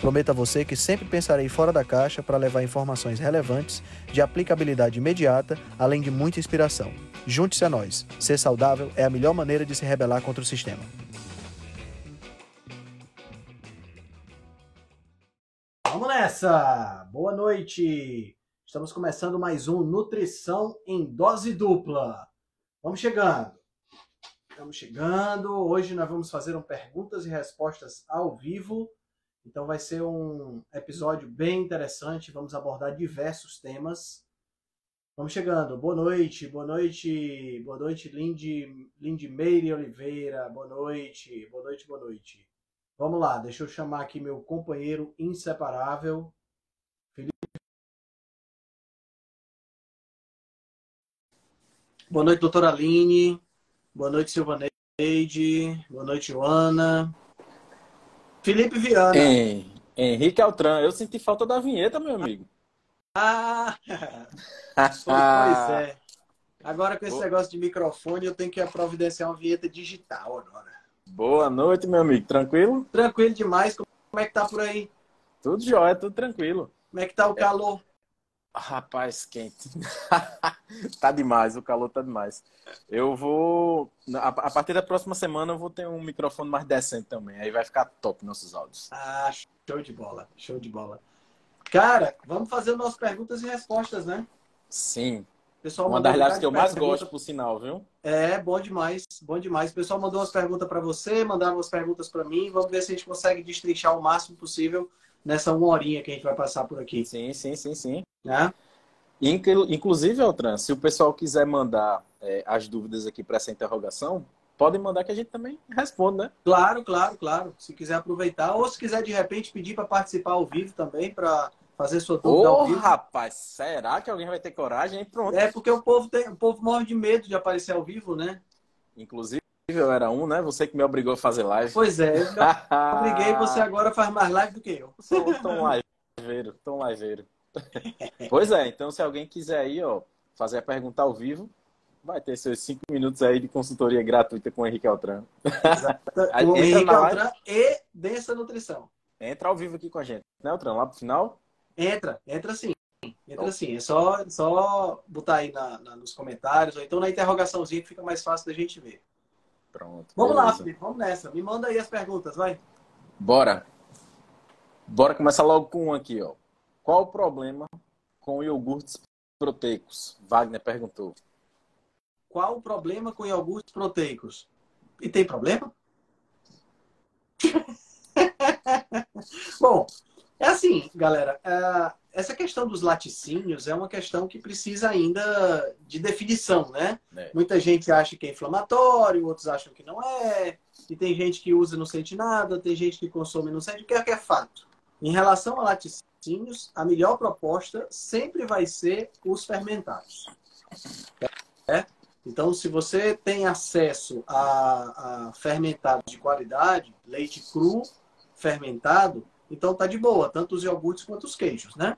Prometo a você que sempre pensarei fora da caixa para levar informações relevantes, de aplicabilidade imediata, além de muita inspiração. Junte-se a nós. Ser saudável é a melhor maneira de se rebelar contra o sistema. Vamos nessa! Boa noite! Estamos começando mais um Nutrição em Dose Dupla. Vamos chegando. Estamos chegando. Hoje nós vamos fazer um perguntas e respostas ao vivo então vai ser um episódio bem interessante, vamos abordar diversos temas. Vamos chegando. Boa noite, boa noite, boa noite, Lindy, Lindy Meire Oliveira, boa noite, boa noite, boa noite. Vamos lá, deixa eu chamar aqui meu companheiro inseparável, Felipe. Boa noite, doutora Aline. Boa noite, Silvaneide. Boa noite, Joana. Felipe Viana. Em, Henrique Altran, eu senti falta da vinheta, meu amigo. Ah! pois é. Agora com esse negócio de microfone, eu tenho que providenciar uma vinheta digital agora. Boa noite, meu amigo. Tranquilo? Tranquilo demais. Como é que tá por aí? Tudo jóia, tudo tranquilo. Como é que tá o calor? Rapaz, quente. tá demais, o calor tá demais. Eu vou. A partir da próxima semana eu vou ter um microfone mais decente também. Aí vai ficar top nossos áudios. Ah, show de bola, show de bola. Cara, vamos fazer nossas perguntas e respostas, né? Sim. Pessoal Uma das lives que eu mais pergunta... gosto, por sinal, viu? É, bom demais, bom demais. O pessoal mandou umas perguntas para você, mandaram umas perguntas para mim. Vamos ver se a gente consegue destrinchar o máximo possível nessa uma horinha que a gente vai passar por aqui. Sim, sim, sim, sim. Né? Inclusive, Altran, se o pessoal quiser mandar é, as dúvidas aqui para essa interrogação, podem mandar que a gente também responda, né? Claro, claro, claro. Se quiser aproveitar, ou se quiser de repente pedir para participar ao vivo também, para fazer sua dúvida Ô, ao vivo. rapaz, será que alguém vai ter coragem? Pronto. É porque o povo, tem, o povo morre de medo de aparecer ao vivo, né? Inclusive, era um, né? Você que me obrigou a fazer live. Pois é, eu obriguei, você agora faz mais live do que eu. Sou tão liveiro, tão liveiro. pois é, então se alguém quiser aí, ó, fazer a pergunta ao vivo, vai ter seus cinco minutos aí de consultoria gratuita com o Henrique Altran. o Henrique Altran e Densa Nutrição. Entra ao vivo aqui com a gente, né, Altran? Lá pro final? Entra, entra sim. Entra sim. É só, só botar aí na, na, nos comentários, ou então na interrogaçãozinha que fica mais fácil da gente ver. Pronto. Vamos beleza. lá, Felipe, vamos nessa. Me manda aí as perguntas, vai. Bora. Bora começar logo com um aqui, ó. Qual o problema com iogurtes proteicos? Wagner perguntou. Qual o problema com iogurtes proteicos? E tem problema? Bom, é assim, galera. É, essa questão dos laticínios é uma questão que precisa ainda de definição, né? É. Muita gente acha que é inflamatório, outros acham que não é. E tem gente que usa e não sente nada, tem gente que consome e não sente. O que é, que é fato? Em relação a laticínios, a melhor proposta sempre vai ser os fermentados. É? Então, se você tem acesso a, a fermentado de qualidade, leite cru, fermentado, então tá de boa, tanto os iogurtes quanto os queijos, né?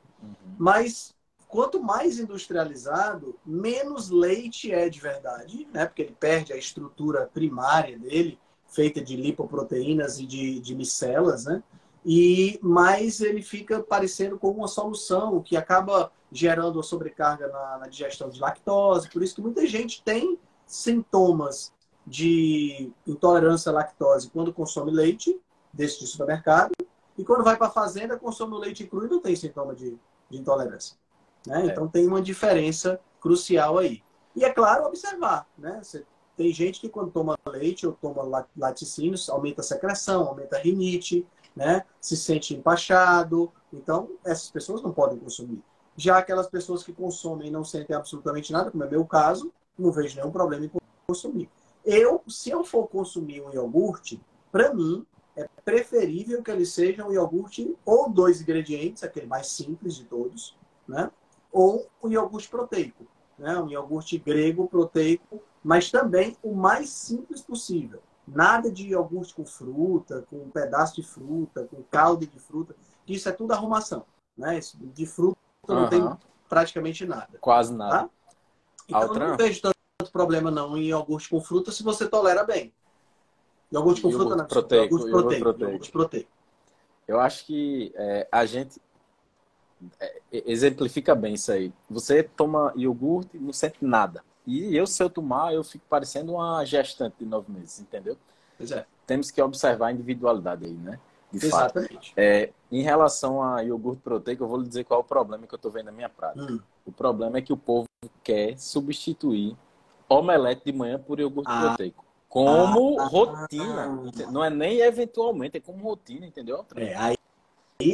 Mas quanto mais industrializado, menos leite é de verdade, né? Porque ele perde a estrutura primária dele, feita de lipoproteínas e de, de micelas, né? E mais ele fica parecendo como uma solução que acaba gerando uma sobrecarga na, na digestão de lactose. Por isso que muita gente tem sintomas de intolerância à lactose quando consome leite desse de supermercado e quando vai para a fazenda, consome o leite cru e não tem sintoma de, de intolerância. Né? É. Então tem uma diferença crucial aí. E é claro, observar. Né? Você, tem gente que quando toma leite ou toma laticínios, aumenta a secreção, aumenta a rinite, né? se sente empachado. Então, essas pessoas não podem consumir. Já aquelas pessoas que consomem e não sentem absolutamente nada, como é meu caso, não vejo nenhum problema em consumir. Eu, se eu for consumir um iogurte, para mim, é preferível que ele seja um iogurte ou dois ingredientes, aquele mais simples de todos, né? ou um iogurte proteico. né? um iogurte grego proteico, mas também o mais simples possível. Nada de iogurte com fruta, com um pedaço de fruta, com caldo de fruta. Isso é tudo arrumação. Né? De fruta uhum. não tem praticamente nada. Quase nada. Tá? Então Altran... eu não vejo tanto problema não em iogurte com fruta se você tolera bem. Iogurte com iogurte fruta não. Proteico, iogurte proteico, proteico. Iogurte proteico. Eu acho que é, a gente é, exemplifica bem isso aí. Você toma iogurte e não sente nada. E eu, se eu tomar, eu fico parecendo uma gestante de nove meses, entendeu? Pois é. Temos que observar a individualidade aí, né? De Exatamente. Fato. É, em relação a iogurte proteico, eu vou lhe dizer qual é o problema que eu estou vendo na minha prática. Hum. O problema é que o povo quer substituir omelete de manhã por iogurte ah. proteico. Como ah, rotina. Não é nem eventualmente, é como rotina, entendeu? É, aí,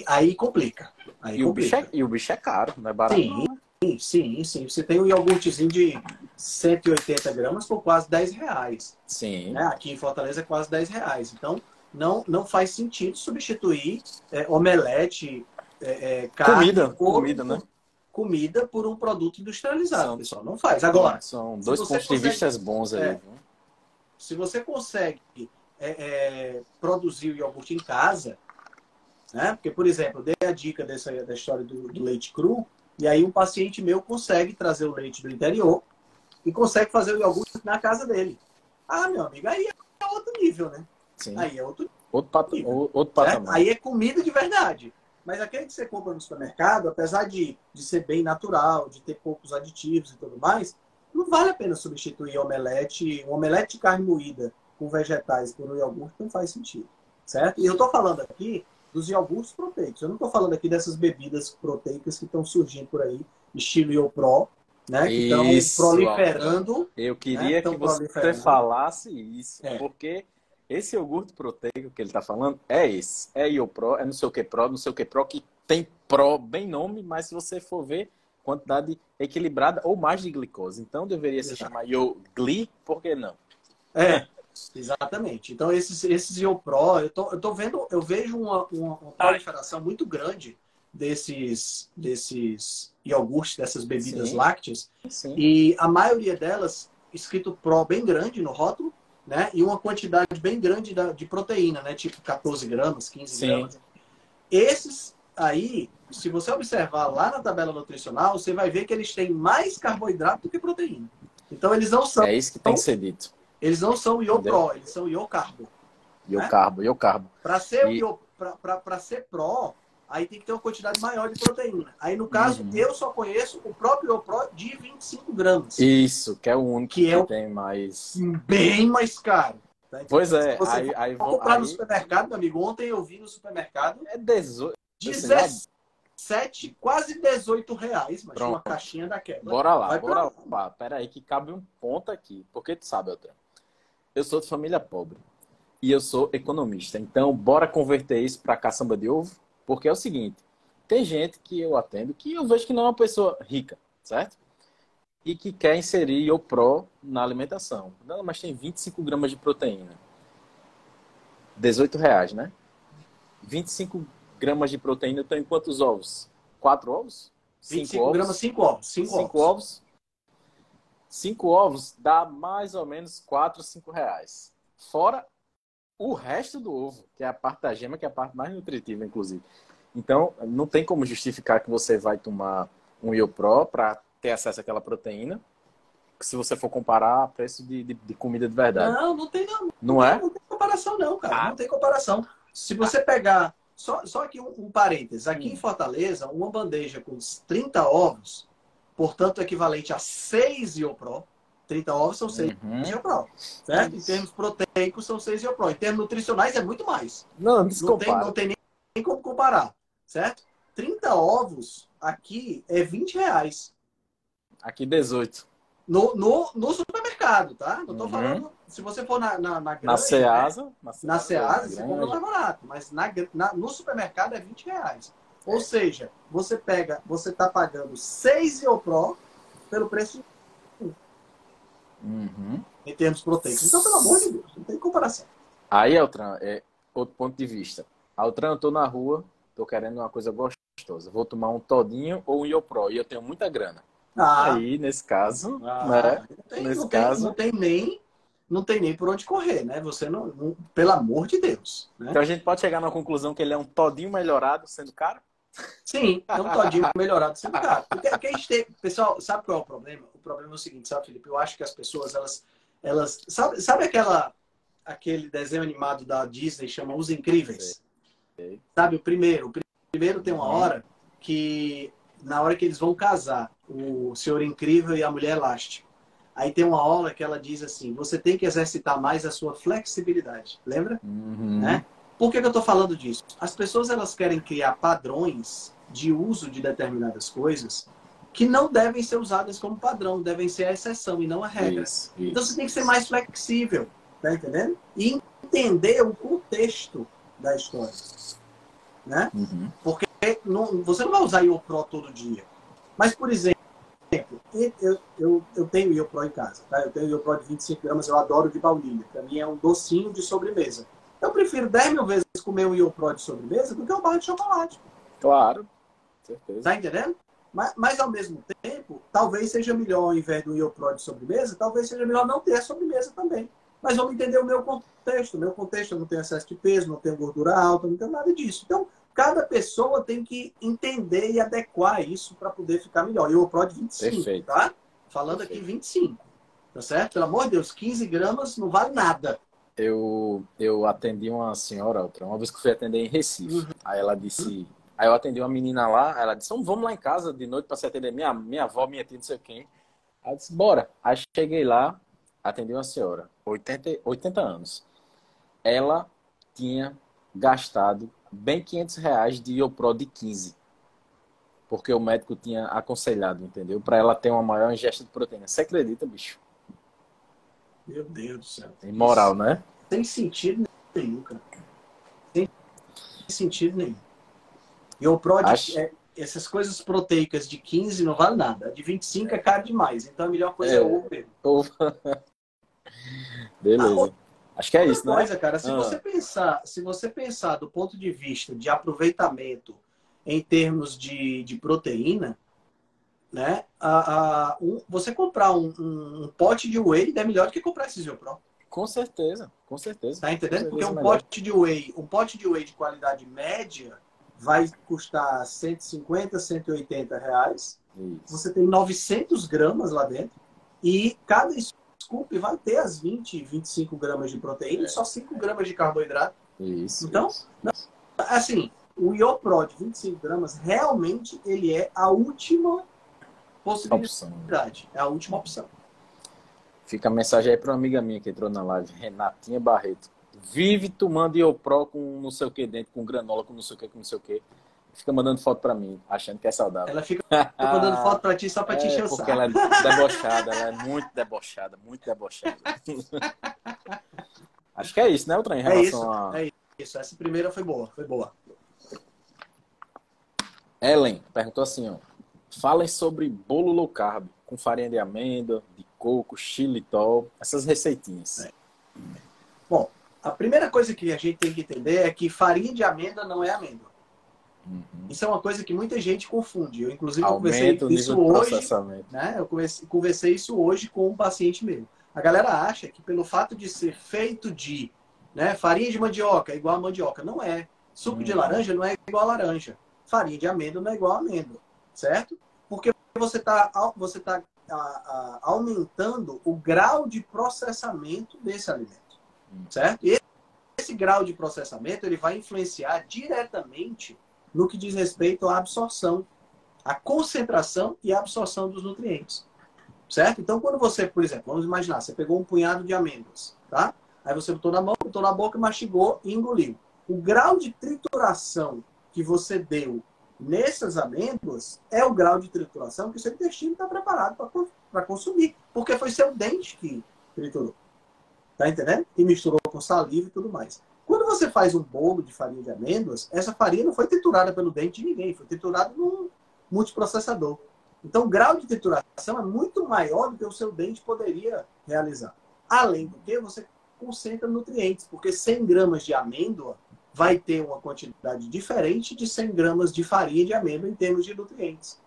aí complica. Aí e, complica. O bicho é, e o bicho é caro, não é barato. Sim, sim, sim. Você tem um iogurtezinho de 180 gramas por quase 10 reais. Sim. Né? Aqui em Fortaleza é quase 10 reais. Então, não, não faz sentido substituir é, omelete, é, é, carne, comida, comida, né? Comida por um produto industrializado, são, pessoal. Não faz. Agora, são dois pontos consegue, de vista bons aí. Se você consegue é, é, produzir o iogurte em casa, né? Porque, por exemplo, eu dei a dica dessa, da história do, do leite cru, e aí um paciente meu consegue trazer o leite do interior e consegue fazer o iogurte na casa dele. Ah, meu amigo, aí é outro nível, né? Sim. Aí é outro, outro, pat... nível, outro patamar. Aí é comida de verdade. Mas aquele que você compra no supermercado, apesar de, de ser bem natural, de ter poucos aditivos e tudo mais, não vale a pena substituir omelete, um omelete de carne moída com vegetais por um iogurte, não faz sentido. Certo? E eu estou falando aqui dos iogurtes proteicos. Eu não estou falando aqui dessas bebidas proteicas que estão surgindo por aí, estilo IoPro, né? Que estão proliferando. Eu queria né? que você falasse isso, é. porque esse iogurte proteico que ele está falando é esse. É IoPro, é não sei o que Pro, não sei o que Pro, que tem Pro bem nome, mas se você for ver, quantidade equilibrada ou mais de glicose. Então deveria se chamar IoGli, por que não? É, exatamente. Então esses, esses IoPro, eu tô, eu tô vendo, eu vejo uma, uma, uma proliferação muito grande desses, desses iogurtes, dessas bebidas Sim. lácteas. Sim. E a maioria delas escrito Pro bem grande no rótulo, né? E uma quantidade bem grande de proteína, né? Tipo 14 gramas, 15 Sim. gramas. Esses aí, se você observar lá na tabela nutricional, você vai ver que eles têm mais carboidrato do que proteína. Então eles não são. É isso que tem que ser dito. Eles não são io-pro, eles são io-carbo. Io-carbo, né? io-carbo. Para ser, e... ser pro, aí tem que ter uma quantidade maior de proteína. Aí, no caso, uhum. eu só conheço o próprio Pro de 25 gramas. Isso, que é o único que, que é o... tem mais. Bem mais caro. Tá? Pois é, aí, aí vou comprar aí... no supermercado, meu amigo. Ontem eu vi no supermercado. É 18. 17, quase 18 reais, mas Pronto. uma caixinha daquela. Bora lá, Vai bora lá. Pera aí que cabe um ponto aqui. Porque tu sabe, Elton, eu sou de família pobre e eu sou economista. Então, bora converter isso para caçamba de ovo? Porque é o seguinte, tem gente que eu atendo que eu vejo que não é uma pessoa rica, certo? E que quer inserir o pró na alimentação. Não, mas tem 25 gramas de proteína. 18 reais, né? 25 gramas de proteína estão em quantos ovos? Quatro ovos? 25 ovos? gramas, 5 ovos. 5 ovos. ovos. 5 ovos dá mais ou menos 4, 5 reais. Fora o resto do ovo, que é a parte da gema, que é a parte mais nutritiva, inclusive. Então, não tem como justificar que você vai tomar um IoPro para ter acesso àquela proteína, se você for comparar preço de, de, de, comida de verdade. Não, não tem não. Não, não é? Não tem comparação não, cara. Ah. Não tem comparação. Se você pegar... Só, só aqui um, um parênteses. Aqui hum. em Fortaleza, uma bandeja com 30 ovos, portanto, equivalente a 6 IoPro, 30 ovos são 6 uhum. IoPro. Certo? Em termos proteicos, são 6 IoPro. Em termos nutricionais, é muito mais. Não, não tem, não tem nem, nem como comparar. Certo? 30 ovos aqui é 20 reais. Aqui 18. No, no, no supermercado, tá? Não tô uhum. falando. Se você for na, na, na, grande, na Ceasa. Né? Na Ceasa, na Ceasa você compra mais barato. Mas na, na, no supermercado é 20 reais. Ou seja, você pega, você está pagando 6 IoPro pelo preço de Uhum. Em termos proteicos. Então, pelo amor de Deus, não tem comparação. Aí, Altran, é outro ponto de vista. Altran, eu tô na rua, tô querendo uma coisa gostosa. Vou tomar um todinho ou um Iopro e eu tenho muita grana. Ah, aí, nesse caso, ah, né? Não tem, nesse não caso... Tem, não tem nem não tem nem por onde correr, né? Você não, não pelo amor de Deus. Né? Então a gente pode chegar na conclusão que ele é um todinho melhorado sendo caro? Sim, é um todinho melhorado sendo caro. Porque, porque a gente tem, pessoal, sabe qual é o problema? O problema é o seguinte, sabe, Felipe? Eu acho que as pessoas, elas, elas, sabe, sabe aquela, aquele desenho animado da Disney chama Os Incríveis? Sim. Sabe o primeiro? O primeiro tem uma hora que na hora que eles vão casar, o Senhor Incrível e a Mulher Elástica. Aí tem uma aula que ela diz assim: você tem que exercitar mais a sua flexibilidade. Lembra? Uhum. Né? Por que, que eu estou falando disso? As pessoas elas querem criar padrões de uso de determinadas coisas que não devem ser usadas como padrão, devem ser a exceção e não a regra. Isso, isso. Então você tem que ser mais flexível, tá entendendo? E entender o contexto da história, né? Uhum. Porque não, você não vai usar IOPRO todo dia. Mas, por exemplo, eu, eu, eu tenho IOPRO em casa, tá? Eu tenho IOPRO de 25 gramas, eu adoro de baunilha. Para mim é um docinho de sobremesa. Eu prefiro 10 mil vezes comer um IOPRO de sobremesa do que um barra de chocolate. Claro, certeza. Tá entendendo? Mas, mas, ao mesmo tempo, talvez seja melhor, ao invés do IOPRO de sobremesa, talvez seja melhor não ter a sobremesa também. Mas vamos entender o meu contexto. O meu contexto, eu não tenho excesso de peso, não tenho gordura alta, não tenho nada disso. Então, cada pessoa tem que entender e adequar isso para poder ficar melhor. E o PRO de 25, Perfeito. tá? Falando Perfeito. aqui 25. Tá certo? Pelo amor de Deus, 15 gramas não vale nada. Eu, eu atendi uma senhora, outra, uma vez que fui atender em Recife. Uhum. Aí ela disse. Aí eu atendi uma menina lá, ela disse: Vamos lá em casa de noite para se atender minha, minha avó, minha tia, não sei quem. Aí eu disse: Bora. Aí cheguei lá, atendi uma senhora, 80, 80 anos. Ela tinha gastado bem 500 reais de Iopro de 15. Porque o médico tinha aconselhado, entendeu? Para ela ter uma maior ingesta de proteína. Você acredita, bicho? Meu Deus do céu. Tem moral, né? Tem sentido nenhum, cara. Tem sentido nenhum. Iopro de, Acho... é, essas coisas proteicas de 15 não vale nada. De 25 é caro demais. Então a melhor coisa é, é. Ovo. Beleza. Acho que é isso, né? coisa, cara, se ah. você pensar, se você pensar do ponto de vista de aproveitamento em termos de, de proteína, né? A, a, um, você comprar um, um, um, pote de whey é melhor do que comprar esse Pro. Com certeza, com certeza. Tá entendendo? Porque um pote de whey, um pote de whey de qualidade média vai custar 150, 180 reais. Isso. Você tem 900 gramas lá dentro. E cada scoop vai ter as 20, 25 gramas de proteína é. e só 5 gramas de carboidrato. Isso. Então, isso. assim, o IoPro de 25 gramas realmente ele é a última possibilidade. É a última opção. Fica a mensagem aí para uma amiga minha que entrou na live, Renatinha Barreto. Vive tomando IoPro com não sei o que dentro, com granola, com não sei o que, com não sei o que fica mandando foto pra mim, achando que é saudável. Ela fica mandando foto pra ti só pra te é, encher o saco. Porque ela é debochada, ela é muito debochada, muito debochada. Acho que é isso, né, Ultra, em relação é isso, a... É isso, essa primeira foi boa, foi boa. Ellen perguntou assim, ó. Falem sobre bolo low carb, com farinha de amêndoa, de coco, xilitol, essas receitinhas. É. Bom, a primeira coisa que a gente tem que entender é que farinha de amêndoa não é amêndoa. Uhum. Isso é uma coisa que muita gente confunde. Eu, inclusive, conversei isso hoje. Né? Eu conversei isso hoje com um paciente meu. A galera acha que pelo fato de ser feito de né, farinha de mandioca é igual a mandioca. Não é. Suco uhum. de laranja não é igual a laranja. Farinha de amêndoa não é igual a amêndoa. Certo? Porque você está você tá, a, a, aumentando o grau de processamento desse alimento. Uhum. Certo? E esse grau de processamento ele vai influenciar diretamente no que diz respeito à absorção, à concentração e à absorção dos nutrientes. Certo? Então, quando você, por exemplo, vamos imaginar, você pegou um punhado de amêndoas, tá? Aí você botou na mão, botou na boca, mastigou e engoliu. O grau de trituração que você deu nessas amêndoas é o grau de trituração que o seu intestino está preparado para consumir. Porque foi seu dente que triturou. Tá entendendo? E misturou com saliva e tudo mais. Quando você faz um bolo de farinha de amêndoas, essa farinha não foi triturada pelo dente de ninguém, foi triturada num multiprocessador. Então, o grau de trituração é muito maior do que o seu dente poderia realizar. Além do que, você concentra nutrientes, porque 100 gramas de amêndoa vai ter uma quantidade diferente de 100 gramas de farinha de amêndoa em termos de nutrientes.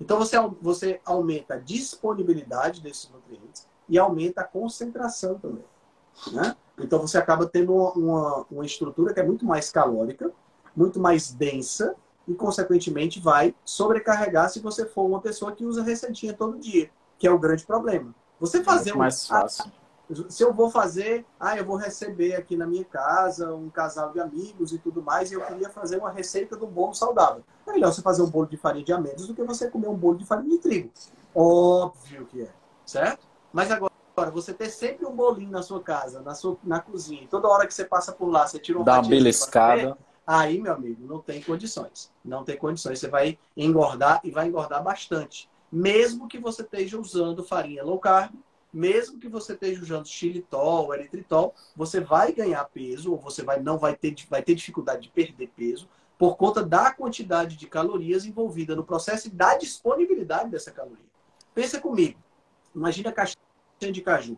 Então você, você aumenta a disponibilidade desses nutrientes e aumenta a concentração também. Né? Então você acaba tendo uma, uma, estrutura que é muito mais calórica, muito mais densa e, consequentemente, vai sobrecarregar se você for uma pessoa que usa receitinha todo dia, que é o grande problema. Você é fazer é mais um, fácil. se eu vou fazer, ah, eu vou receber aqui na minha casa um casal de amigos e tudo mais, e eu queria fazer uma receita de um bolo saudável. É melhor você fazer um bolo de farinha de amêndoas do que você comer um bolo de farinha de trigo. Óbvio que é, certo? Mas agora, você ter sempre um bolinho na sua casa, na sua na cozinha, e toda hora que você passa por lá, você tira um Dá uma beliscada. Aí, meu amigo, não tem condições. Não tem condições. Você vai engordar e vai engordar bastante. Mesmo que você esteja usando farinha low carb, mesmo que você esteja usando xilitol, eritritol, você vai ganhar peso ou você vai não vai ter vai ter dificuldade de perder peso por conta da quantidade de calorias envolvida no processo e da disponibilidade dessa caloria. Pensa comigo. Imagina castanha de caju.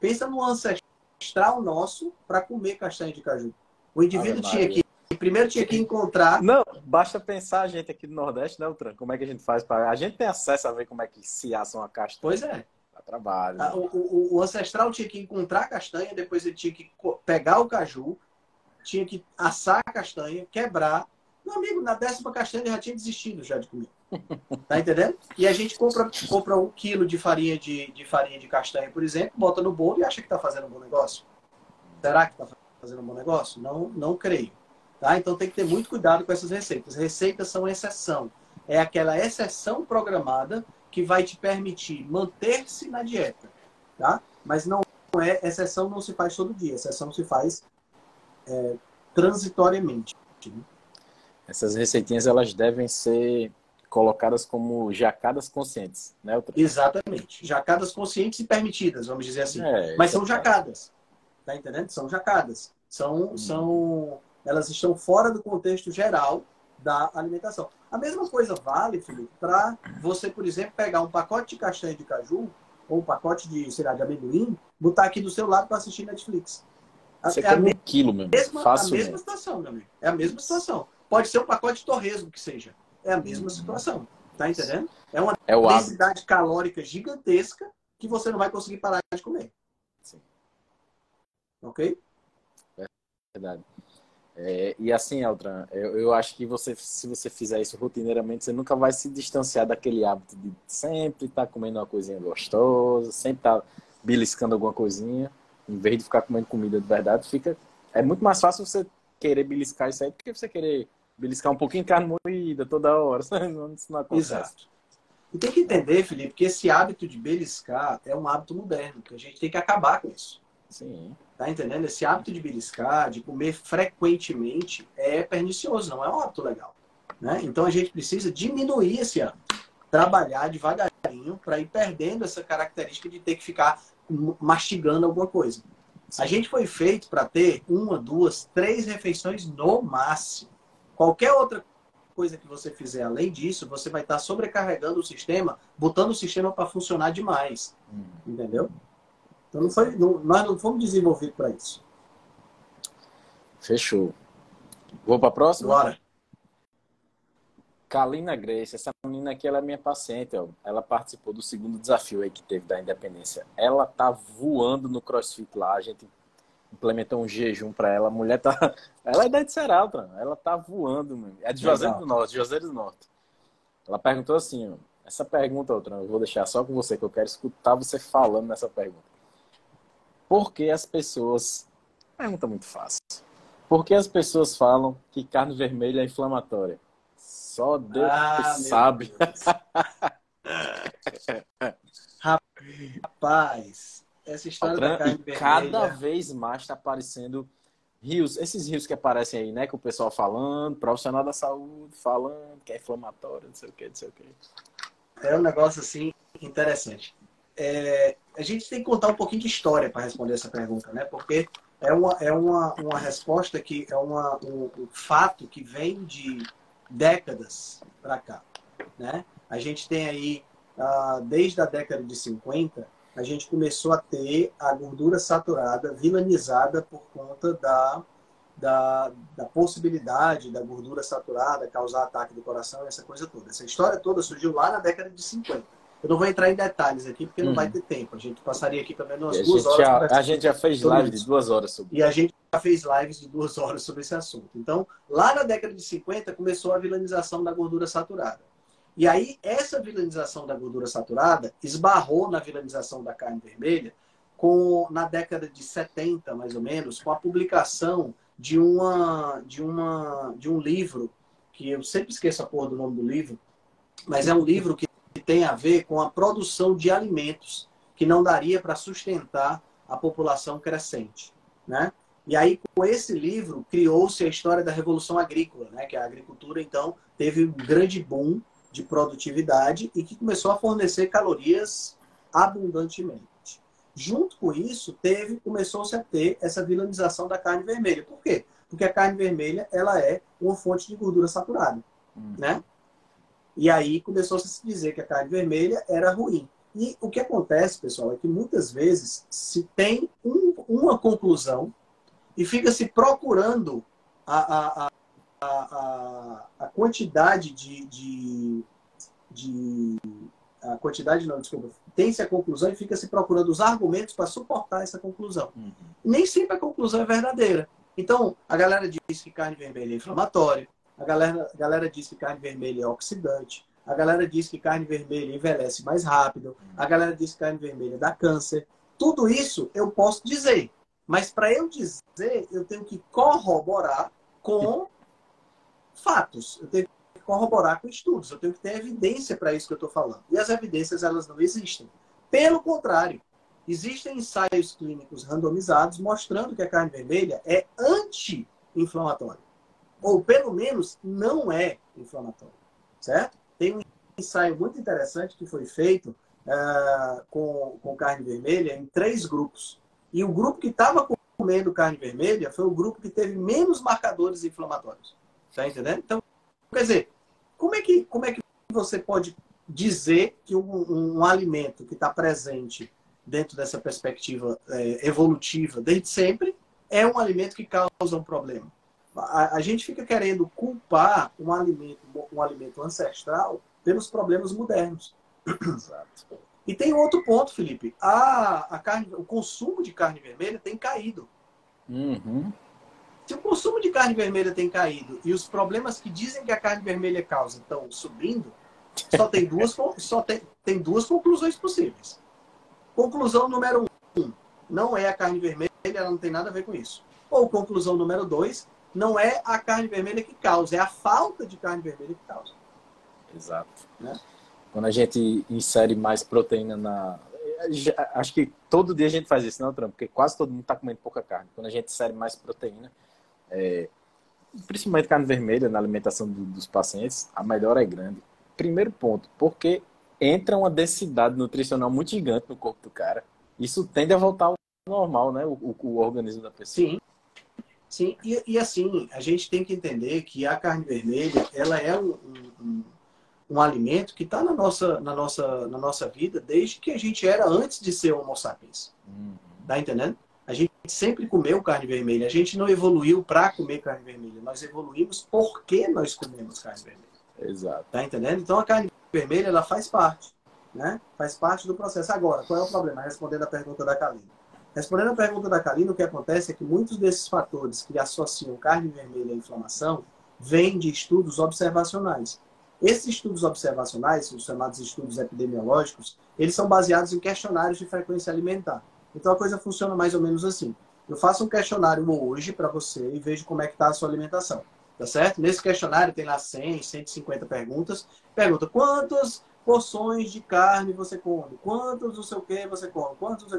Pensa no ancestral nosso para comer castanha de caju. O indivíduo tinha que primeiro tinha que encontrar. Não, basta pensar a gente aqui do Nordeste, né, Utran? Como é que a gente faz para. A gente tem acesso a ver como é que se assa uma castanha. Pois é. Dá trabalho. Né? O, o, o, ancestral tinha que encontrar a castanha, depois ele tinha que pegar o caju, tinha que assar a castanha, quebrar. Meu amigo, na décima castanha já tinha desistido já de comer. Tá entendendo? E a gente compra, compra um quilo de farinha de, de farinha de castanha, por exemplo, bota no bolo e acha que está fazendo um bom negócio. Será que está fazendo um bom negócio? Não, não creio. Tá? Então tem que ter muito cuidado com essas receitas. Receitas são exceção. É aquela exceção programada que vai te permitir manter-se na dieta. Tá? Mas não é, exceção não se faz todo dia, exceção se faz é, transitoriamente. Né? Essas receitinhas elas devem ser colocadas como jacadas conscientes, né? Exatamente. Jacadas conscientes e permitidas, vamos dizer assim. É, Mas são jacadas. Tá entendendo? São jacadas. São, hum. são elas estão fora do contexto geral da alimentação. A mesma coisa vale, Felipe, para você, por exemplo, pegar um pacote de castanha de caju ou um pacote de, sei lá, de amendoim, botar aqui do seu lado para assistir Netflix. Você é come um quilo mesmo. Mesma, a mesma situação, meu amigo. É a mesma situação. Pode ser um pacote de torresmo que seja. É a mesma hum. situação. Tá entendendo? É uma é densidade calórica gigantesca que você não vai conseguir parar de comer. Sim. Ok? É verdade. É, e assim, Eltran, eu, eu, acho que você, se você fizer isso rotineiramente, você nunca vai se distanciar daquele hábito de sempre estar tá comendo uma coisinha gostosa, sempre estar tá beliscando alguma coisinha, em vez de ficar comendo comida de verdade, fica é muito mais fácil você querer beliscar isso aí do que você querer beliscar um pouquinho carne moída toda hora. Isso não acontece. Exato. E tem que entender, Felipe, que esse hábito de beliscar é um hábito moderno, que a gente tem que acabar com isso. Sim. Tá entendendo? Esse hábito de beliscar, de comer frequentemente, é pernicioso, não é um hábito legal. Né? Então a gente precisa diminuir esse hábito. Trabalhar devagarinho para ir perdendo essa característica de ter que ficar mastigando alguma coisa. Sim. A gente foi feito para ter uma, duas, três refeições no máximo. Qualquer outra coisa que você fizer além disso, você vai estar sobrecarregando o sistema, botando o sistema para funcionar demais. Hum. Entendeu? Então não foi, não, nós não fomos desenvolvidos para isso. Fechou. Vou para a próxima? Bora. Kalina Grace, essa menina aqui ela é minha paciente, ó. ela participou do segundo desafio aí que teve da independência. Ela tá voando no CrossFit lá, a gente implementou um jejum para ela. A mulher tá, ela é da de Seralta, ela tá voando, mano. É de Juazeiro do Norte, Juazeiro do Norte. Ela perguntou assim, ó, essa pergunta outra, eu vou deixar só com você que eu quero escutar você falando nessa pergunta. Por que as pessoas. Pergunta muito fácil. Por que as pessoas falam que carne vermelha é inflamatória? Só Deus ah, sabe. Deus. Rapaz, essa história da carne. Cada vez mais está aparecendo rios, esses rios que aparecem aí, né? Com o pessoal falando, profissional da saúde falando que é inflamatório, não sei o que, não sei o que. É um negócio assim interessante é, a gente tem que contar um pouquinho de história para responder essa pergunta, né? Porque é uma, é uma, uma resposta que é uma, um, um fato que vem de décadas para cá, né? A gente tem aí, ah, desde a década de 50, a gente começou a ter a gordura saturada vilanizada por conta da, da, da possibilidade da gordura saturada causar ataque do coração, essa coisa toda. Essa história toda surgiu lá na década de 50. Eu não vou entrar em detalhes aqui, porque não vai uhum. ter tempo. A gente passaria aqui pelo menos umas duas horas. Já, a gente já fez lives de duas horas sobre E a gente já fez lives de duas horas sobre esse assunto. Então, lá na década de 50, começou a vilanização da gordura saturada. E aí, essa vilanização da gordura saturada esbarrou na vilanização da carne vermelha com, na década de 70, mais ou menos, com a publicação de, uma, de, uma, de um livro, que eu sempre esqueço a porra do nome do livro, mas é um livro que tem a ver com a produção de alimentos que não daria para sustentar a população crescente, né? E aí, com esse livro, criou-se a história da Revolução Agrícola, né? que a agricultura, então, teve um grande boom de produtividade e que começou a fornecer calorias abundantemente. Junto com isso, teve, começou-se a ter essa vilanização da carne vermelha. Por quê? Porque a carne vermelha ela é uma fonte de gordura saturada, hum. né? E aí começou -se a se dizer que a carne vermelha era ruim. E o que acontece, pessoal, é que muitas vezes se tem um, uma conclusão e fica se procurando a, a, a, a, a quantidade de, de, de a quantidade não, desculpa, tem-se a conclusão e fica se procurando os argumentos para suportar essa conclusão. Uhum. Nem sempre a conclusão é verdadeira. Então, a galera diz que carne vermelha é inflamatória, a galera, a galera diz que carne vermelha é oxidante, a galera diz que carne vermelha envelhece mais rápido, uhum. a galera diz que carne vermelha dá câncer. Tudo isso eu posso dizer, mas para eu dizer, eu tenho que corroborar com fatos. Eu tenho corroborar com estudos. Eu tenho que ter evidência para isso que eu estou falando. E as evidências, elas não existem. Pelo contrário, existem ensaios clínicos randomizados mostrando que a carne vermelha é anti-inflamatória. Ou, pelo menos, não é inflamatória. Certo? Tem um ensaio muito interessante que foi feito uh, com, com carne vermelha em três grupos. E o grupo que estava comendo carne vermelha foi o grupo que teve menos marcadores inflamatórios. Tá entendendo? Então, quer dizer, como é que, como é que você pode dizer que um, um alimento que está presente dentro dessa perspectiva é, evolutiva desde sempre é um alimento que causa um problema? A, a, gente fica querendo culpar um alimento, um alimento ancestral pelos problemas modernos. Exato. E tem outro ponto, Felipe. A, a carne, o consumo de carne vermelha tem caído. Uhum. Se o consumo de carne vermelha tem caído e os problemas que dizem que a carne vermelha causa estão subindo, só tem duas, só tem, tem duas conclusões possíveis. Conclusão número um, não é a carne vermelha, ela não tem nada a ver com isso. Ou conclusão número dois, não é a carne vermelha que causa, é a falta de carne vermelha que causa. Exato. Né? Quando a gente insere mais proteína na. Acho que todo dia a gente faz isso, não, Trump? Porque quase todo mundo está comendo pouca carne. Quando a gente insere mais proteína, é, principalmente carne vermelha na alimentação do, dos pacientes, a melhora é grande. Primeiro ponto, porque entra uma densidade nutricional muito gigante no corpo do cara. Isso tende a voltar ao normal, né? O, o, o organismo da pessoa. Sim. Sim, e, e, assim, a gente tem que entender que a carne vermelha, ela é um, um, um alimento que está na nossa, na, nossa, na nossa vida desde que a gente era antes de ser homo sapiens. Uhum. Tá entendendo? A gente sempre comeu carne vermelha. A gente não evoluiu para comer carne vermelha. Nós evoluímos porque nós comemos carne vermelha. Exato. Tá entendendo? Então a carne vermelha ela faz parte, né? Faz parte do processo. Agora, qual é o problema? Respondendo a pergunta da Kalina. Respondendo a pergunta da Kalina, o que acontece é que muitos desses fatores que associam carne vermelha à inflamação vêm de estudos observacionais. Esses estudos observacionais, os chamados estudos epidemiológicos, eles são baseados em questionários de frequência alimentar. Então a coisa funciona mais ou menos assim. Eu faço um questionário hoje para você e vejo como é que está a sua alimentação. Tá certo? Nesse questionário tem lá 100, 150 perguntas. Pergunta quantas porções de carne você come? Quantos não sei o que você come? Quantos?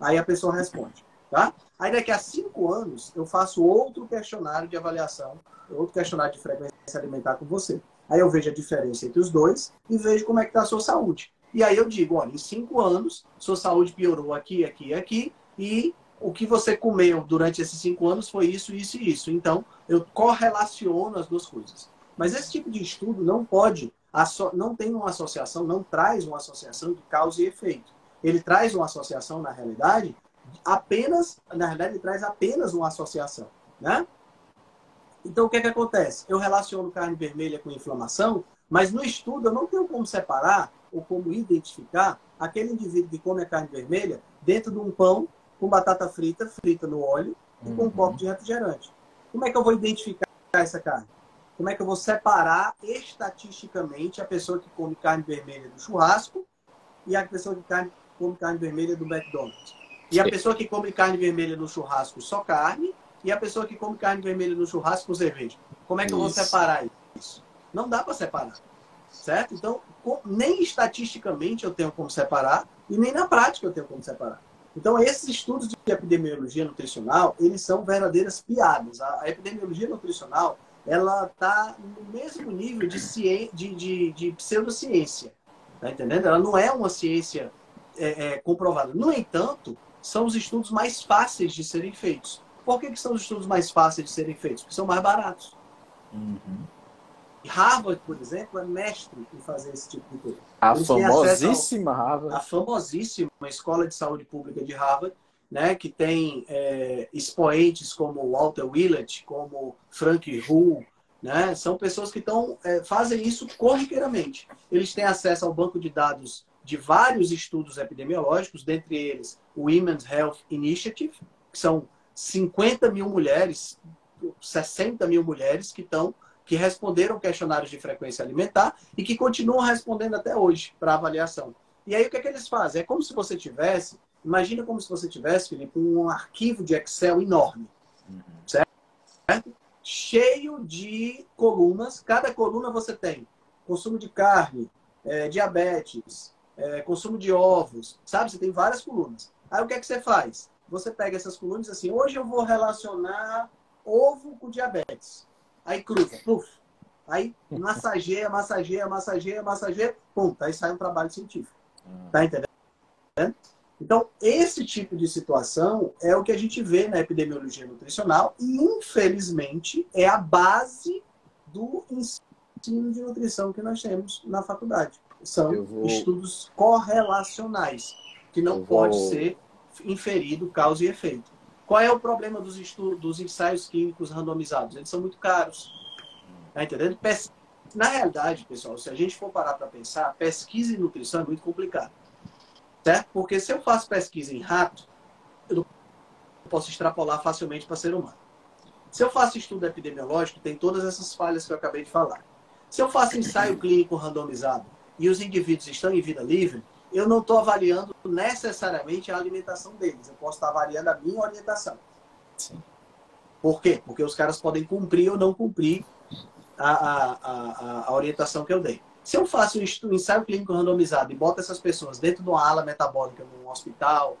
Aí a pessoa responde. Tá? Aí daqui a cinco anos eu faço outro questionário de avaliação, outro questionário de frequência alimentar com você. Aí eu vejo a diferença entre os dois e vejo como é que está a sua saúde. E aí eu digo, olha, em cinco anos, sua saúde piorou aqui, aqui, aqui, e o que você comeu durante esses cinco anos foi isso, isso e isso. Então, eu correlaciono as duas coisas. Mas esse tipo de estudo não pode, não tem uma associação, não traz uma associação de causa e efeito. Ele traz uma associação, na realidade, apenas, na realidade, ele traz apenas uma associação, né? Então, o que, é que acontece? Eu relaciono carne vermelha com inflamação, mas no estudo eu não tenho como separar ou como identificar aquele indivíduo que come a carne vermelha dentro de um pão com batata frita, frita no óleo e com um uhum. copo de refrigerante. Como é que eu vou identificar essa carne? Como é que eu vou separar estatisticamente a pessoa que come carne vermelha do churrasco e a pessoa que come carne vermelha do McDonald's? E a pessoa que come carne vermelha no churrasco só carne e a pessoa que come carne vermelha no churrasco com cerveja. Como é que isso. eu vou separar isso? Não dá para separar. Certo? Então, nem estatisticamente eu tenho como separar e nem na prática eu tenho como separar. Então, esses estudos de epidemiologia nutricional, eles são verdadeiras piadas. A epidemiologia nutricional, ela está no mesmo nível de, ciência, de, de, de pseudociência. Tá entendendo? Ela não é uma ciência é, é, comprovada. No entanto, são os estudos mais fáceis de serem feitos. Por que, que são os estudos mais fáceis de serem feitos? Porque são mais baratos. Uhum. Harvard, por exemplo, é mestre em fazer esse tipo de coisa. A Eles famosíssima ao, Harvard. A famosíssima Escola de Saúde Pública de Harvard, né, que tem é, expoentes como Walter Willett, como Frank Hu, né, são pessoas que tão, é, fazem isso corriqueiramente. Eles têm acesso ao banco de dados de vários estudos epidemiológicos, dentre eles o Women's Health Initiative, que são 50 mil mulheres, 60 mil mulheres que estão que responderam questionários de frequência alimentar e que continuam respondendo até hoje para avaliação. E aí o que, é que eles fazem? É como se você tivesse, imagina como se você tivesse, Felipe, um arquivo de Excel enorme, uhum. certo? Cheio de colunas. Cada coluna você tem consumo de carne, é, diabetes, é, consumo de ovos, sabe? Você tem várias colunas. Aí o que é que você faz? Você pega essas colunas e assim, hoje eu vou relacionar ovo com diabetes. Aí cruza, puf. Aí massageia, massageia, massageia, massageia, pum, aí sai um trabalho científico. Tá entendendo? Então, esse tipo de situação é o que a gente vê na epidemiologia nutricional e, infelizmente, é a base do ensino de nutrição que nós temos na faculdade. São vou... estudos correlacionais, que não pode vou... ser inferido causa e efeito. Qual é o problema dos, estudos, dos ensaios químicos randomizados? Eles são muito caros. Tá entendendo? Na realidade, pessoal, se a gente for parar para pensar, pesquisa em nutrição é muito complicado. Certo? Porque se eu faço pesquisa em rato, eu não posso extrapolar facilmente para ser humano. Se eu faço estudo epidemiológico, tem todas essas falhas que eu acabei de falar. Se eu faço ensaio clínico randomizado e os indivíduos estão em vida livre, eu não estou avaliando necessariamente a alimentação deles. Eu posso estar avaliando a minha orientação. Sim. Por quê? Porque os caras podem cumprir ou não cumprir a, a, a, a orientação que eu dei. Se eu faço um ensaio clínico randomizado e boto essas pessoas dentro de uma ala metabólica num hospital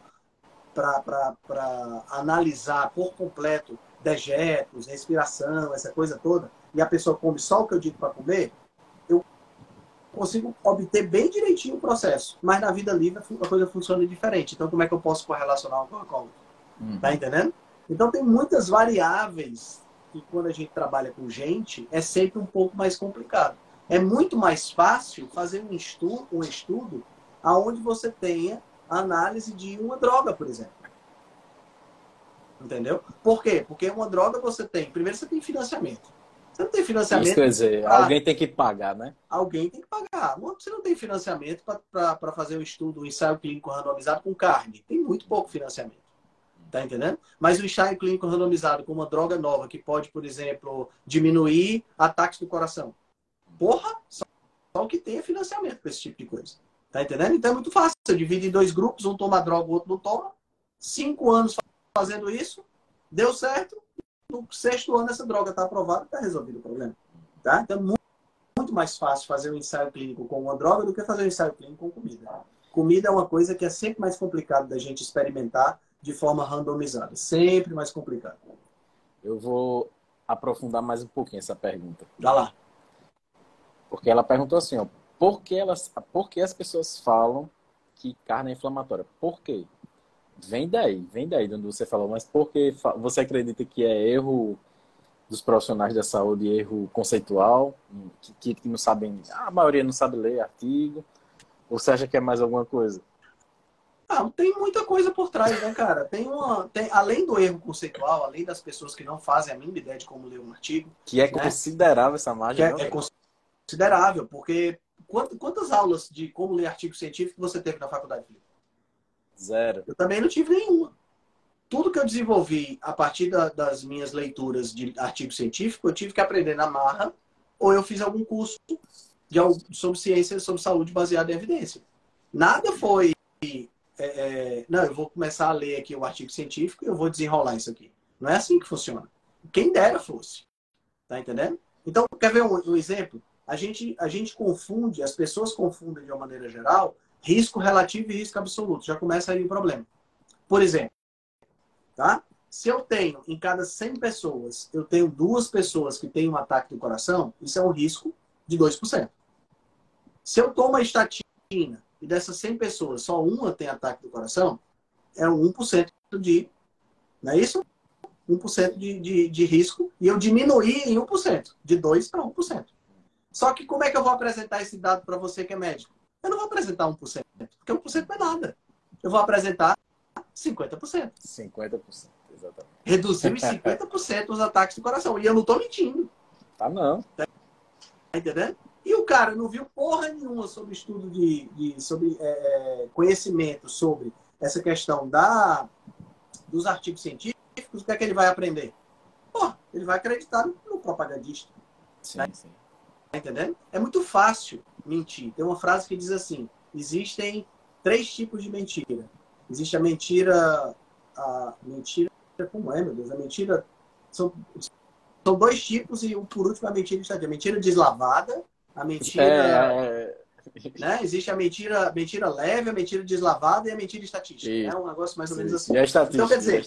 para analisar por completo dejetos, respiração, essa coisa toda, e a pessoa come só o que eu digo para comer, consigo obter bem direitinho o processo. Mas na vida livre a coisa funciona diferente. Então, como é que eu posso correlacionar uma com a outra? Uhum. Tá entendendo? Então, tem muitas variáveis que quando a gente trabalha com gente, é sempre um pouco mais complicado. É muito mais fácil fazer um estudo, um estudo aonde você tenha análise de uma droga, por exemplo. Entendeu? Por quê? Porque uma droga você tem, primeiro você tem financiamento. Você não tem financiamento. Isso quer dizer, pra... alguém tem que pagar, né? Alguém tem que pagar. Você não tem financiamento para fazer um estudo, um ensaio clínico randomizado com carne. Tem muito pouco financiamento. Tá entendendo? Mas o ensaio clínico randomizado com uma droga nova que pode, por exemplo, diminuir ataques do coração. Porra, só, só que tem financiamento para esse tipo de coisa. Tá entendendo? Então é muito fácil. Você divide em dois grupos, um toma droga, o outro não toma. Cinco anos fazendo isso, deu certo, no sexto ano essa droga está aprovada, está resolvido o problema. Tá? Então, muito, muito mais fácil fazer um ensaio clínico com uma droga do que fazer um ensaio clínico com comida. Comida é uma coisa que é sempre mais complicado da gente experimentar de forma randomizada. Sempre mais complicado. Eu vou aprofundar mais um pouquinho essa pergunta. Dá lá. Porque ela perguntou assim, ó, por que, elas, por que as pessoas falam que carne é inflamatória? Por quê? Vem daí, vem daí onde você falou, mas por que você acredita que é erro dos profissionais da saúde, erro conceitual, que, que não sabem, a maioria não sabe ler artigo, ou você acha que é mais alguma coisa? Ah, tem muita coisa por trás, né, cara? Tem uma. Tem, além do erro conceitual, além das pessoas que não fazem a mínima ideia de como ler um artigo. Que é né? considerável essa margem. É, é considerável, porque quantas aulas de como ler artigo científico você teve na faculdade, Felipe? Zero. Eu também não tive nenhuma. Tudo que eu desenvolvi a partir da, das minhas leituras de artigo científico, eu tive que aprender na marra, ou eu fiz algum curso de, sobre ciência, sobre saúde baseado em evidência. Nada foi. É, é, não, eu vou começar a ler aqui o artigo científico e eu vou desenrolar isso aqui. Não é assim que funciona. Quem dera fosse. Tá entendendo? Então, quer ver um, um exemplo? A gente, a gente confunde, as pessoas confundem de uma maneira geral, risco relativo e risco absoluto. Já começa aí o problema. Por exemplo, tá? Se eu tenho, em cada 100 pessoas, eu tenho duas pessoas que têm um ataque do coração, isso é um risco de 2%. Se eu tomo a estatina e dessas 100 pessoas, só uma tem ataque do coração, é um 1% de. Não é isso? 1% de, de, de risco. E eu diminuí em 1%, de 2% para 1%. Só que como é que eu vou apresentar esse dado para você que é médico? Eu não vou apresentar 1%, porque 1% não é nada. Eu vou apresentar 50%. 50%, exatamente. Reduziu em 50% os ataques do coração. E eu não estou mentindo. Tá não. Tá entendendo? E o cara não viu porra nenhuma sobre estudo de, de sobre é, é conhecimento sobre essa questão da, dos artigos científicos, o que é que ele vai aprender? Porra, ele vai acreditar no propagandista. Sim, né? sim. Tá entendendo? É muito fácil mentir. Tem uma frase que diz assim: existem três tipos de mentira. Existe a mentira. A mentira. Como é, meu Deus? A mentira. São, são dois tipos e por último a mentira está A mentira deslavada, a mentira. É... Né? Existe a mentira, mentira leve, a mentira deslavada e a mentira estatística. É né? um negócio mais ou menos assim. Então, quer dizer,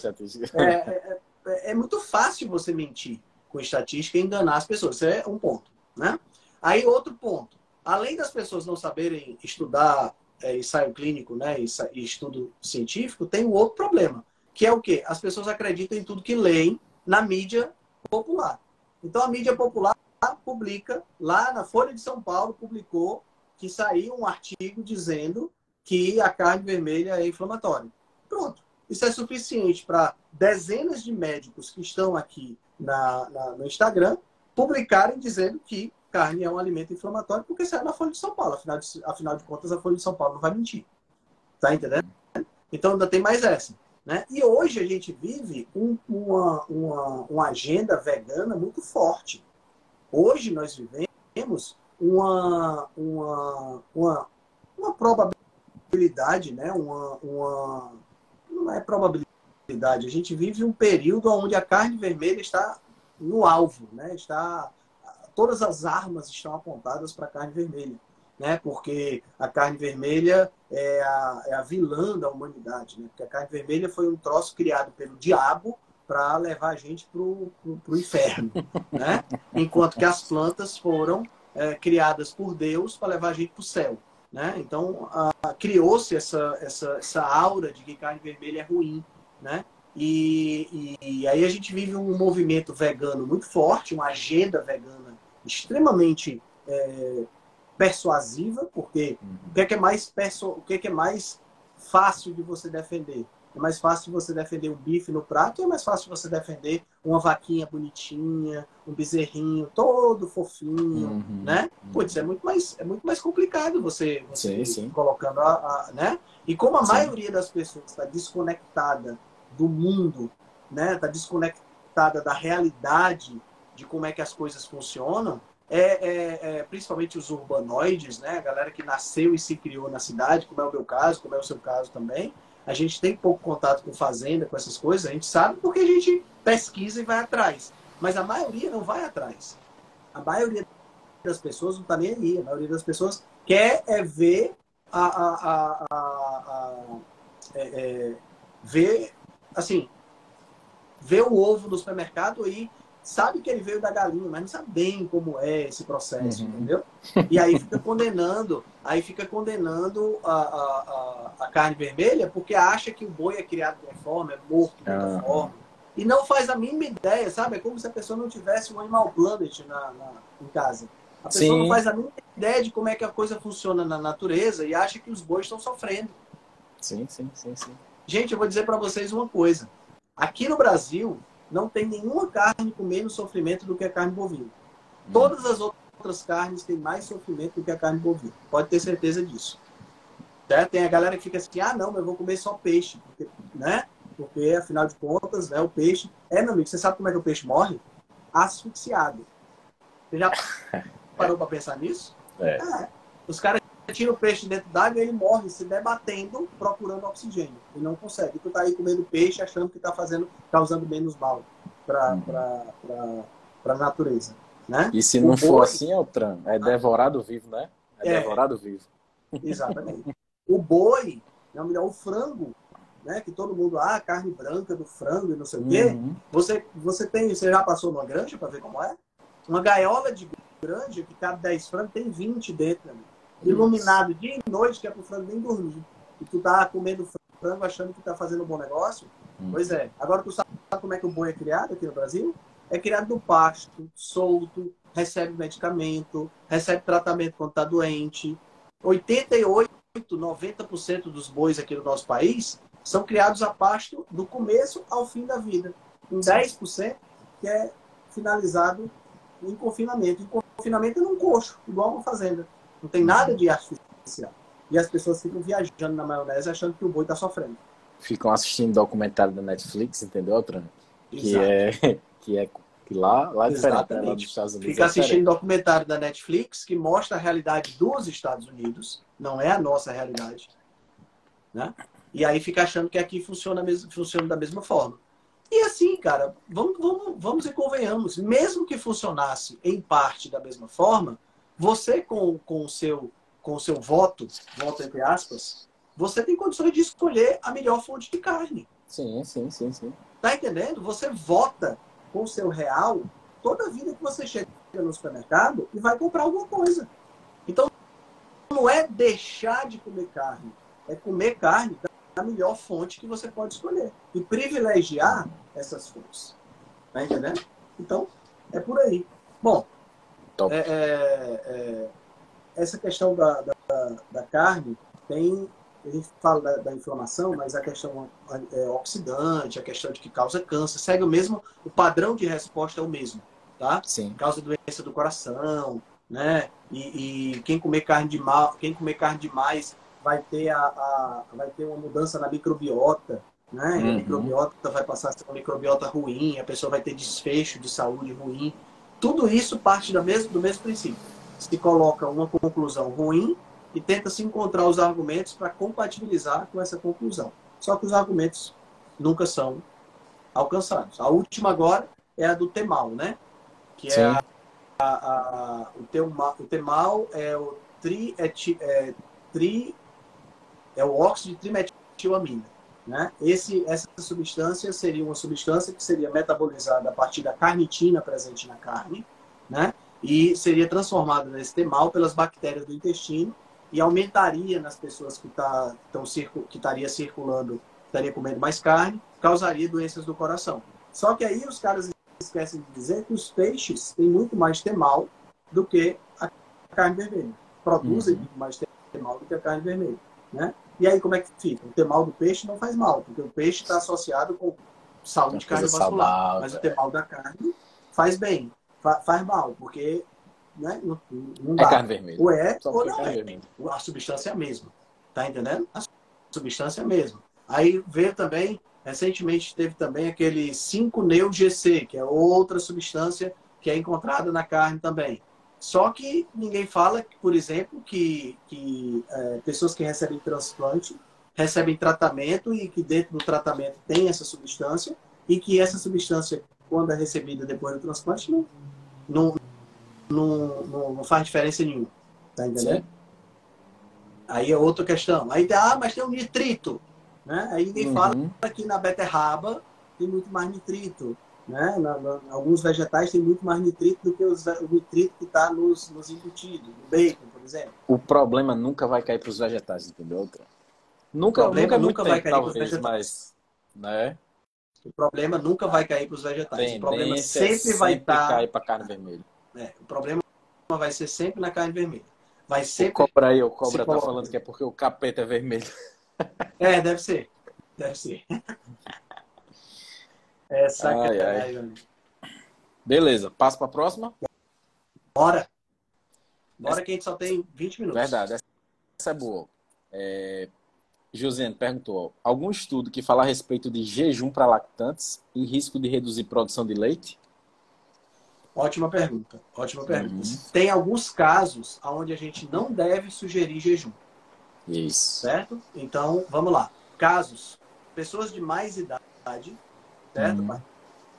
é, é, é, é, muito fácil você mentir com estatística e enganar as pessoas. Isso é um ponto. Né? Aí, outro ponto. Além das pessoas não saberem estudar é, ensaio clínico né, e estudo científico, tem um outro problema, que é o quê? As pessoas acreditam em tudo que leem na mídia popular. Então, a mídia popular publica, lá na Folha de São Paulo, publicou que saiu um artigo dizendo que a carne vermelha é inflamatória. Pronto. Isso é suficiente para dezenas de médicos que estão aqui na, na, no Instagram publicarem dizendo que carne é um alimento inflamatório porque saiu na Folha de São Paulo. Afinal de, afinal de contas, a Folha de São Paulo não vai mentir. Tá entendendo? Então ainda tem mais essa. Né? E hoje a gente vive um, uma, uma, uma agenda vegana muito forte. Hoje nós vivemos uma, uma, uma, uma probabilidade, né? uma, uma, não é probabilidade, a gente vive um período onde a carne vermelha está no alvo, né? está todas as armas estão apontadas para a carne vermelha, né? Porque a carne vermelha é a, é a vilã da humanidade, né? Porque a carne vermelha foi um troço criado pelo diabo para levar a gente para o inferno, né? Enquanto que as plantas foram é, criadas por Deus para levar a gente para o céu, né? Então criou-se essa, essa, essa aura de que carne vermelha é ruim, né? E, e, e, aí a gente vive um movimento vegano muito forte, uma agenda vegana extremamente é, persuasiva, porque uhum. o que é, que é mais perso... o que é, que é mais fácil de você defender? É mais fácil você defender um bife no prato, ou é mais fácil você defender uma vaquinha bonitinha, um bezerrinho todo fofinho, uhum, né? Uhum. Putz, é muito mais é muito mais complicado você, você sim, sim. colocando a, a, né? E como a sim. maioria das pessoas está desconectada do mundo, né? Está desconectada da realidade de como é que as coisas funcionam, é, é, é, principalmente os urbanoides, né? A galera que nasceu e se criou na cidade, como é o meu caso, como é o seu caso também. A gente tem pouco contato com fazenda, com essas coisas, a gente sabe porque a gente pesquisa e vai atrás. Mas a maioria não vai atrás. A maioria das pessoas não está nem aí. A maioria das pessoas quer é ver a, a, a, a é, é, ver assim ver o ovo no supermercado e sabe que ele veio da galinha, mas não sabe bem como é esse processo, uhum. entendeu? E aí fica condenando, aí fica condenando a, a, a, a, carne vermelha porque acha que o boi é criado de uma forma, é morto de outra uhum. forma. E não faz a mínima ideia, sabe? É como se a pessoa não tivesse um Animal Planet na, na em casa. A pessoa Sim. não faz a mínima ideia de como é que a coisa funciona na natureza e acha que os bois estão sofrendo. Sim, sim, sim, sim. Gente, eu vou dizer para vocês uma coisa. Aqui no Brasil, não tem nenhuma carne com menos sofrimento do que a carne bovina. Hum. Todas as outras carnes têm mais sofrimento do que a carne bovina. Pode ter certeza disso. Certo? Tem a galera que fica assim, ah, não, mas eu vou comer só peixe. Porque, né? Porque, afinal de contas, né, o peixe... É, meu amigo, você sabe como é que o peixe morre? Asfixiado. Você já parou para pensar nisso? É. é. Os caras tiram o peixe dentro d'água e ele morre se debatendo, procurando oxigênio. E não consegue. Tu tá aí comendo peixe achando que tá fazendo, causando menos mal para uhum. a natureza. Né? E se o não boi... for assim, é o tram. É devorado vivo, né? É, é devorado vivo. Exatamente. o boi, não, melhor, o frango, né? Que todo mundo, ah, carne branca do frango e não sei o quê. Uhum. Você, você tem, você já passou numa granja para ver como é? Uma gaiola de grande, que cabe 10 frangos, tem 20 dentro, amigo. Iluminado dia e noite, que é pro frango nem dormir. E tu tá comendo frango achando que tá fazendo um bom negócio. Hum. Pois é. Agora tu sabe como é que o boi é criado aqui no Brasil? É criado do pasto, solto, recebe medicamento, recebe tratamento quando tá doente. 88, 90% dos bois aqui no nosso país são criados a pasto do começo ao fim da vida. Um 10% que é finalizado em confinamento. Em confinamento é num coxo, igual uma fazenda. Não tem nada de artificial. E as pessoas ficam viajando na maionese achando que o boi está sofrendo. Ficam assistindo documentário da Netflix, entendeu, Tran? Que é, que é que lá, lá é diferente, né? lá dos Estados Unidos. Fica é assistindo documentário da Netflix que mostra a realidade dos Estados Unidos, não é a nossa realidade. Né? E aí fica achando que aqui funciona, funciona da mesma forma. E assim, cara, vamos, vamos, vamos e convenhamos, mesmo que funcionasse em parte da mesma forma, você com, com, o seu, com o seu voto, voto entre aspas, você tem condições de escolher a melhor fonte de carne. Sim, sim, sim, sim. Tá entendendo? Você vota com o seu real toda a vida que você chega no supermercado e vai comprar alguma coisa. Então, não é deixar de comer carne, é comer carne a melhor fonte que você pode escolher. E privilegiar essas fontes. Tá entendendo? Então, é por aí. Bom, é, é, é, essa questão da, da, da, carne tem. A gente fala da, da inflamação, mas a questão é, oxidante, a questão de que causa câncer, segue o mesmo, o padrão de resposta é o mesmo, tá? Sim. Causa doença do coração, né? E, e quem comer carne de mal, quem comer carne demais vai ter, a, a, vai ter uma mudança na microbiota, né? Uhum. A microbiota vai passar a ser uma microbiota ruim, a pessoa vai ter desfecho de saúde ruim. Tudo isso parte do mesmo, do mesmo princípio. Se coloca uma conclusão ruim e tenta se encontrar os argumentos para compatibilizar com essa conclusão. Só que os argumentos nunca são alcançados. A última agora é a do temal, né? Que é a, a, a, o, temal, o temal é o tri, é, é, tri é o óxido de trimetilamina. Né? Esse, essa substância seria uma substância que seria metabolizada a partir da carnitina presente na carne, né? e seria transformada nesse temal pelas bactérias do intestino e aumentaria nas pessoas que tá, tão que estaria circulando, estaria comendo mais carne, causaria doenças do coração. Só que aí os caras esquecem de dizer que os peixes têm muito mais temal do que a carne vermelha. Produzem uhum. muito mais temal do que a carne vermelha. Né? E aí como é que fica? O temal do peixe não faz mal, porque o peixe está associado com saúde cardiovascular. Mas o temal da carne faz bem, fa faz mal, porque né, não, não é dá. É carne vermelha. Ou é Só ou não é. A substância é a mesma. Tá entendendo? A substância é a mesma. Aí vê também, recentemente teve também aquele 5-neo-GC, que é outra substância que é encontrada na carne também. Só que ninguém fala, por exemplo, que, que é, pessoas que recebem transplante recebem tratamento e que dentro do tratamento tem essa substância e que essa substância, quando é recebida depois do transplante, não, não, não, não faz diferença nenhuma. Tá entendendo? Sim. Aí é outra questão. Aí, ah, mas tem um nitrito. Né? Aí ninguém uhum. fala que na beterraba tem muito mais nitrito. Né? Na, na, alguns vegetais têm muito mais nitrito do que os, o nitrito que está nos, nos embutidos, no bacon, por exemplo. O problema nunca vai cair para os vegetais, entendeu? Nunca, o problema nunca, nunca vai cair para os vegetais. Mas, né? O problema nunca vai cair para os vegetais. o problema sempre, sempre vai estar. Tá... cair para carne vermelha. É, o problema vai ser sempre na carne vermelha. Vai sempre. O cobra aí, o cobra tá falando que é porque o capeta é vermelho. É, deve ser. Deve ser. É sacanagem. Beleza, passa para a próxima? Bora. Bora que a gente só tem 20 minutos. Verdade, essa é boa. É... Josiane perguntou: algum estudo que fala a respeito de jejum para lactantes e risco de reduzir produção de leite? Ótima pergunta. Ótima pergunta. Uhum. Tem alguns casos onde a gente não deve sugerir jejum. Isso. Certo? Então, vamos lá. Casos: pessoas de mais idade, certo? Uhum.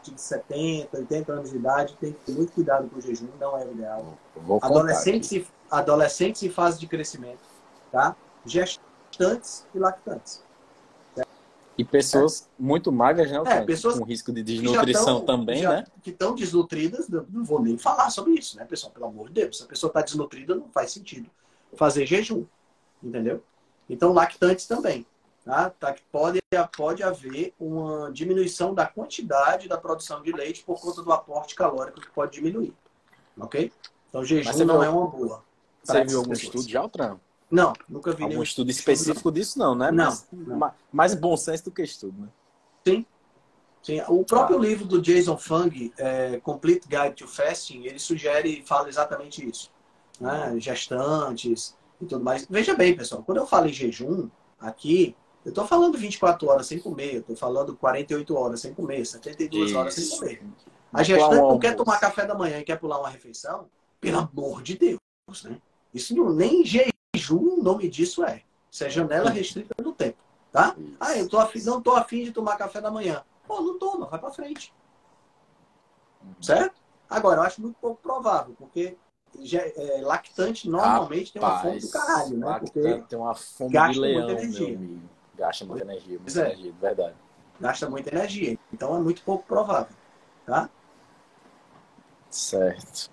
De 70, 80 anos de idade, tem que ter muito cuidado com o jejum, não é o ideal. Adolescentes, e, adolescentes em fase de crescimento, tá? Gestantes e lactantes. E pessoas é. muito magras, né? É, pessoas com risco de desnutrição tão, também, já, né? Que estão desnutridas, não vou nem falar sobre isso, né, pessoal? Pelo amor de Deus. Se a pessoa está desnutrida, não faz sentido fazer jejum. Entendeu? Então, lactantes também. Tá? Tá, pode, pode haver uma diminuição da quantidade da produção de leite por conta do aporte calórico que pode diminuir. Ok? Então, jejum não viu, é uma boa. Você viu algum pessoas. estudo de Altran? Não, nunca vi Algum estudo específico disso, não, né? Não, Mas, não. Mais bom senso do que estudo, né? Sim. Sim. O próprio ah. livro do Jason Fung, é, Complete Guide to Fasting, ele sugere e fala exatamente isso. Né? Gestantes e tudo mais. Veja bem, pessoal, quando eu falo em jejum, aqui, eu estou falando 24 horas sem comer, eu estou falando 48 horas sem comer, 72 isso. horas sem comer. A gestante não quer tomar café da manhã e quer pular uma refeição, pelo amor de Deus, né? Isso não, nem jejum o nome disso é. Isso é janela restrita do tempo. Tá? Ah, eu tô afim, não tô afim de tomar café da manhã. Pô, não toma, vai para frente. Certo? Agora, eu acho muito pouco provável, porque é, lactante normalmente Rapaz, tem uma fome do caralho, né? Porque tem uma fome gasta de leão, muita energia. Gasta muita energia, muita é. energia, verdade. Gasta muita energia. Então é muito pouco provável. Tá? Certo.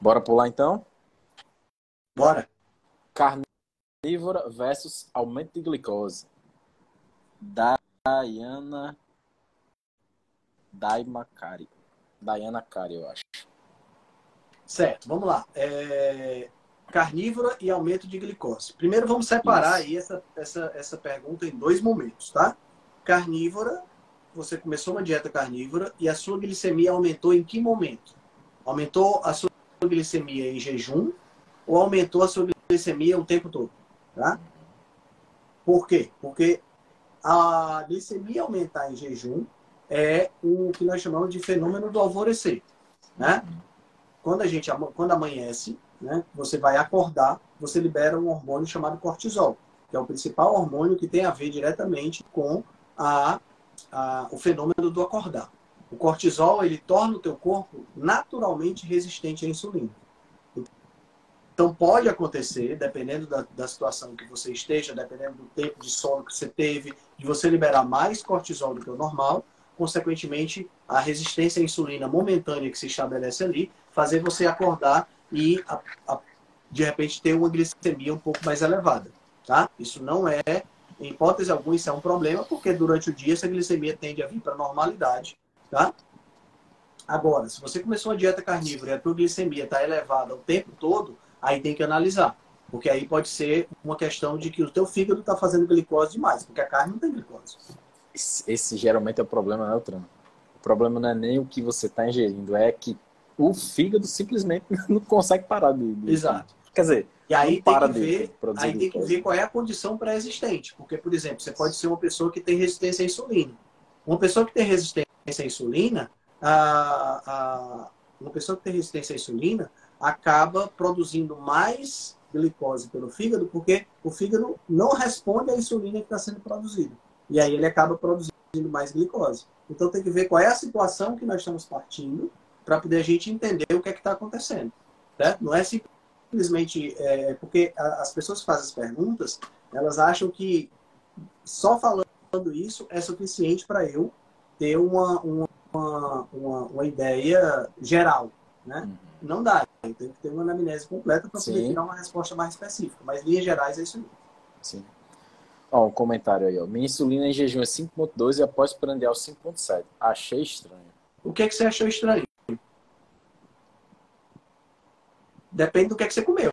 Bora pular então? Bora carnívora versus aumento de glicose. Diana Daima Kari. Diana Kari, eu acho. Certo, vamos lá. É... Carnívora e aumento de glicose. Primeiro vamos separar Isso. aí essa, essa, essa pergunta em dois momentos, tá? Carnívora, você começou uma dieta carnívora e a sua glicemia aumentou em que momento? Aumentou a sua glicemia em jejum ou aumentou a sua glicemia o tempo todo. Tá? Por quê? Porque a glicemia aumentar em jejum é o que nós chamamos de fenômeno do alvorecer. Né? Quando a gente quando amanhece, né, você vai acordar, você libera um hormônio chamado cortisol, que é o principal hormônio que tem a ver diretamente com a, a, o fenômeno do acordar. O cortisol ele torna o teu corpo naturalmente resistente à insulina. Então, pode acontecer, dependendo da, da, situação que você esteja, dependendo do tempo de sono que você teve, de você liberar mais cortisol do que o normal, consequentemente, a resistência à insulina momentânea que se estabelece ali, fazer você acordar e, a, a, de repente, ter uma glicemia um pouco mais elevada. Tá? Isso não é, em hipótese alguma, isso é um problema, porque durante o dia essa glicemia tende a vir para a normalidade. Tá? Agora, se você começou uma dieta carnívora e a tua glicemia está elevada o tempo todo, aí tem que analisar. Porque aí pode ser uma questão de que o teu fígado está fazendo glicose demais, porque a carne não tem glicose. Esse, esse geralmente é o problema, né, Trano? O problema não é nem o que você está ingerindo, é que o fígado simplesmente não consegue parar de. de Exato. Quer dizer, e aí tem que ver, aí tem que ver qual é a condição pré-existente. Porque, por exemplo, você pode ser uma pessoa que tem resistência à insulina. Uma pessoa que tem resistência à insulina, a, a, uma pessoa que tem resistência à insulina, acaba produzindo mais glicose pelo fígado, porque o fígado não responde à insulina que está sendo produzida. E aí ele acaba produzindo mais glicose. Então tem que ver qual é a situação que nós estamos partindo para poder a gente entender o que é que está acontecendo. Né? Não é simplesmente é, porque as pessoas que fazem as perguntas, elas acham que só falando isso é suficiente para eu ter uma, uma, uma, uma, ideia geral. Né? Uhum. Não dá. Tem que ter uma anamnese completa para poder tirar uma resposta mais específica. Mas, linhas gerais, é isso aí. Sim. Ó, um comentário aí, ó. Minha insulina em jejum é 5.2 e após prandial 5.7. Achei estranho. O que, é que você achou estranho? Depende do que, é que você comeu.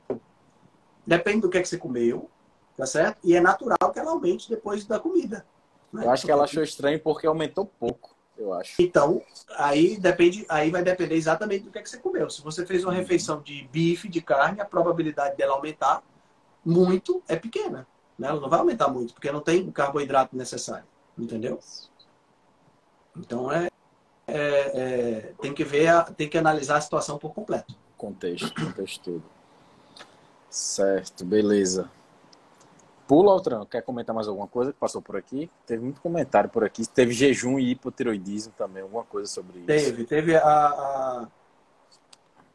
Depende do que, é que você comeu. Tá certo? E é natural que ela aumente depois da comida. Né? Eu acho que ela achou estranho porque aumentou pouco, eu acho. Então, aí depende, aí vai depender exatamente do que, é que você comeu. Se você fez uma uhum. refeição de bife, de carne, a probabilidade dela aumentar muito é pequena. Né? Ela não vai aumentar muito, porque não tem o carboidrato necessário. Entendeu? Então é, é, é, tem que ver, a, tem que analisar a situação por completo. Contexto, contexto todo. Certo, beleza. Pula, Altran, quer comentar mais alguma coisa que passou por aqui? Teve muito comentário por aqui. Teve jejum e hipotiroidismo também, alguma coisa sobre isso. Teve, teve a, a,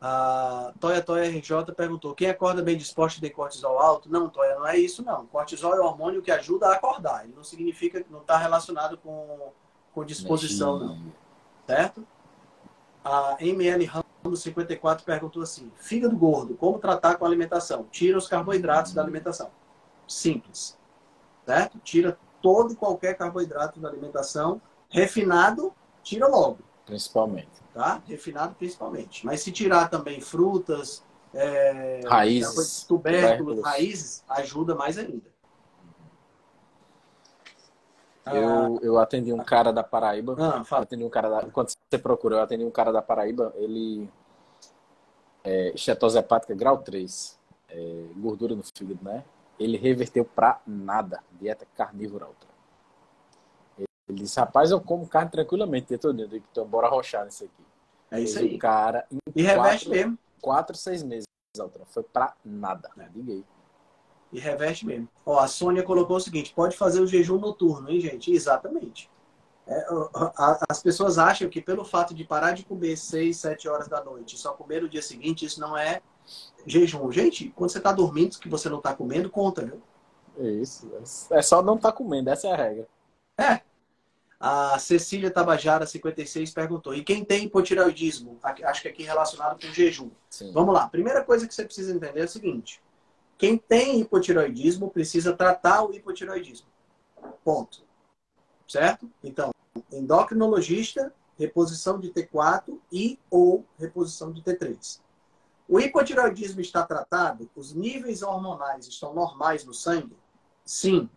a Toya Toya RJ perguntou: quem acorda bem disposto tem cortisol alto? Não, Toya, não é isso não. Cortisol é o hormônio que ajuda a acordar. Ele não significa que não está relacionado com, com disposição, não. Certo? A ML Ramos 54 perguntou assim: fígado gordo, como tratar com a alimentação? Tira os carboidratos da alimentação simples, certo? Tira todo e qualquer carboidrato da alimentação. Refinado, tira logo. Principalmente. Tá? Refinado principalmente. Mas se tirar também frutas, é, raízes, tubérculos, tubérculos, raízes, ajuda mais ainda. Eu, eu atendi um cara da Paraíba. Ah, fala. Atendi um cara da, enquanto você procurou, eu atendi um cara da Paraíba. Ele. É, estetose hepática grau 3. É, gordura no fígado, né? ele reverteu para nada. Dieta carnívora outra. Ele disse, rapaz, eu como carne tranquilamente dia todo dia. Então, bora rochar nisso aqui. É isso aí. O cara, e reveste quatro, mesmo. Quatro, seis meses, outra. Foi para nada. É. Diga aí. E reveste mesmo. Ó, a Sônia colocou o seguinte, pode fazer o jejum noturno, hein, gente? Exatamente. É, as pessoas acham que pelo fato de parar de comer seis, sete horas da noite e só comer no dia seguinte, isso não é jejum. Gente, quando você está dormindo, que você não está comendo, conta, viu? É isso. É só não estar tá comendo, essa é a regra. É. A Cecília Tabajara, 56, perguntou: e quem tem hipotireoidismo? Acho que aqui relacionado com jejum. Sim. Vamos lá. Primeira coisa que você precisa entender é o seguinte: quem tem hipotireoidismo precisa tratar o hipotireoidismo. Ponto. Certo? Então, endocrinologista, reposição de T4 e ou reposição de T3. O hipotireoidismo está tratado? Os níveis hormonais estão normais no sangue? Sim.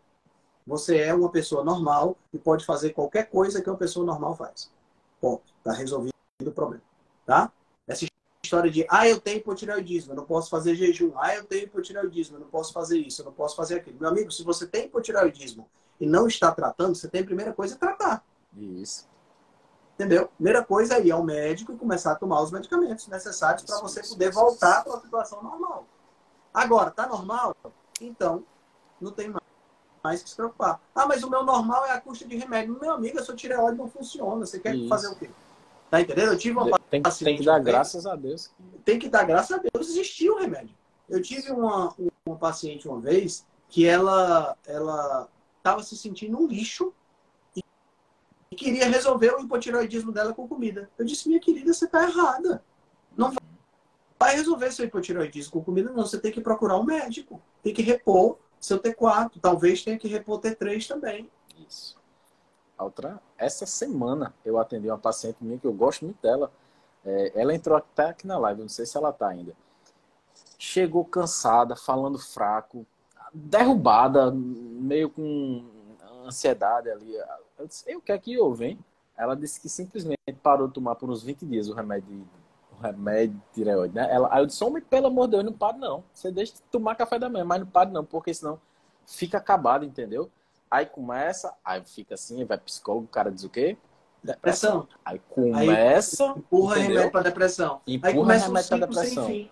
Você é uma pessoa normal e pode fazer qualquer coisa que uma pessoa normal faz. Ponto. Está resolvido o problema. Tá? Essa história de, ah, eu tenho hipotireoidismo, eu não posso fazer jejum. Ah, eu tenho hipotireoidismo, eu não posso fazer isso, eu não posso fazer aquilo. Meu amigo, se você tem hipotireoidismo e não está tratando, você tem a primeira coisa é tratar. Isso. Entendeu? Primeira coisa é ir ao médico e começar a tomar os medicamentos necessários para você poder voltar para a situação normal. Agora, tá normal? Então, não tem mais que se preocupar. Ah, mas o meu normal é a custa de remédio. Meu amigo, a sua tireoide não funciona. Você quer Isso. fazer o quê? Tá entendendo? Eu tive uma tem, paciente. Tem que dar graças a Deus. Tem que dar graças a Deus. Existiu o remédio. Eu tive uma, uma paciente uma vez que ela ela estava se sentindo um lixo e queria resolver o hipotiroidismo dela com comida. Eu disse, minha querida, você está errada. Não vai resolver seu hipotiroidismo com comida, não. Você tem que procurar um médico. Tem que repor seu T4. Talvez tenha que repor T3 também. Isso. Outra, essa semana eu atendi uma paciente minha que eu gosto muito dela. É, ela entrou até aqui na live, não sei se ela está ainda. Chegou cansada, falando fraco, derrubada, meio com ansiedade ali. Eu disse, o que é que houve, hein? Ela disse que simplesmente parou de tomar por uns 20 dias o remédio, o remédio de tireoide, né? Ela, aí eu disse, homem, pelo amor de Deus, não para não. Você deixa de tomar café da manhã, mas não para não, porque senão fica acabado, entendeu? Aí começa, aí fica assim, vai psicólogo, o cara diz o quê? Depressão. Aí começa. Aí empurra entendeu? remédio para depressão. Empurra aí começa remédio para depressão.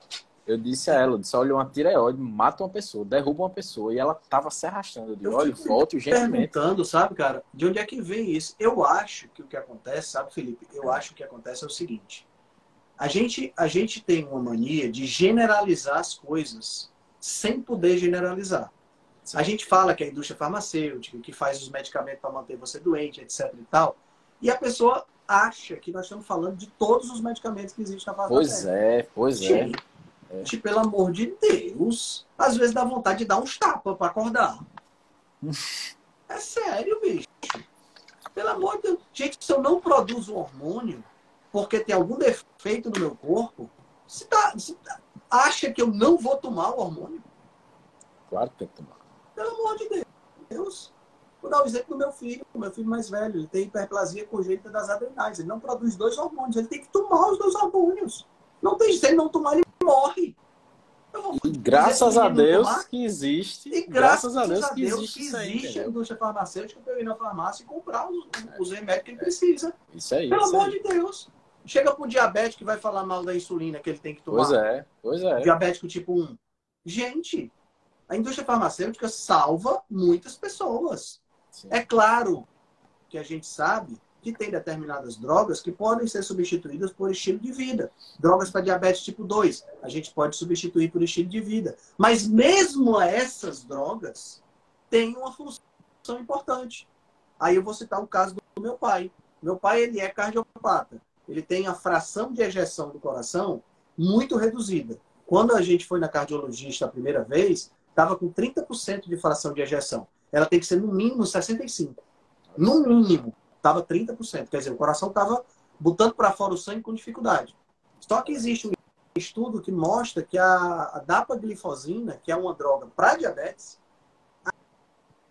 Eu disse a ela, eu disse, olha, uma tireoide mata uma pessoa, derruba uma pessoa. E ela tava se arrastando. Eu disse, olha, volte urgentemente. perguntando, sabe, cara, de onde é que vem isso? Eu acho que o que acontece, sabe, Felipe? Eu acho que o que acontece é o seguinte. A gente, a gente tem uma mania de generalizar as coisas sem poder generalizar. Sim. A gente fala que a indústria farmacêutica, que faz os medicamentos para manter você doente, etc e tal. E a pessoa acha que nós estamos falando de todos os medicamentos que existem na face Pois é, pois é. Gente, pelo amor de Deus, às vezes dá vontade de dar uns tapas para acordar. é sério, bicho. Pelo amor de Deus. Gente, se eu não produzo hormônio porque tem algum defeito no meu corpo, você, tá, você tá, acha que eu não vou tomar o hormônio? Claro que tem que tomar. Pelo amor de Deus. Vou dar o um exemplo do meu filho, o meu filho mais velho. Ele tem hiperplasia congênita das adrenais. Ele não produz dois hormônios. Ele tem que tomar os dois hormônios. Não tem, ele não tomar, ele morre. E graças a Deus tomar. que existe. E graças, graças a Deus, que existe, que existe a indústria farmacêutica para ir na farmácia e comprar os, os remédios que ele precisa. Isso aí. Pelo isso amor aí. de Deus. Chega para o diabético que vai falar mal da insulina que ele tem que tomar. Pois é, pois é. Diabético tipo 1. Gente, a indústria farmacêutica salva muitas pessoas. Sim. É claro que a gente sabe que tem determinadas drogas que podem ser substituídas por estilo de vida. Drogas para diabetes tipo 2, a gente pode substituir por estilo de vida. Mas mesmo essas drogas têm uma função importante. Aí eu vou citar o caso do meu pai. Meu pai ele é cardiopata. Ele tem a fração de ejeção do coração muito reduzida. Quando a gente foi na cardiologista a primeira vez, estava com 30% de fração de ejeção. Ela tem que ser no mínimo 65%. No mínimo estava 30%. Quer dizer, o coração estava botando para fora o sangue com dificuldade. Só que existe um estudo que mostra que a, a dapaglifosina, que é uma droga para diabetes,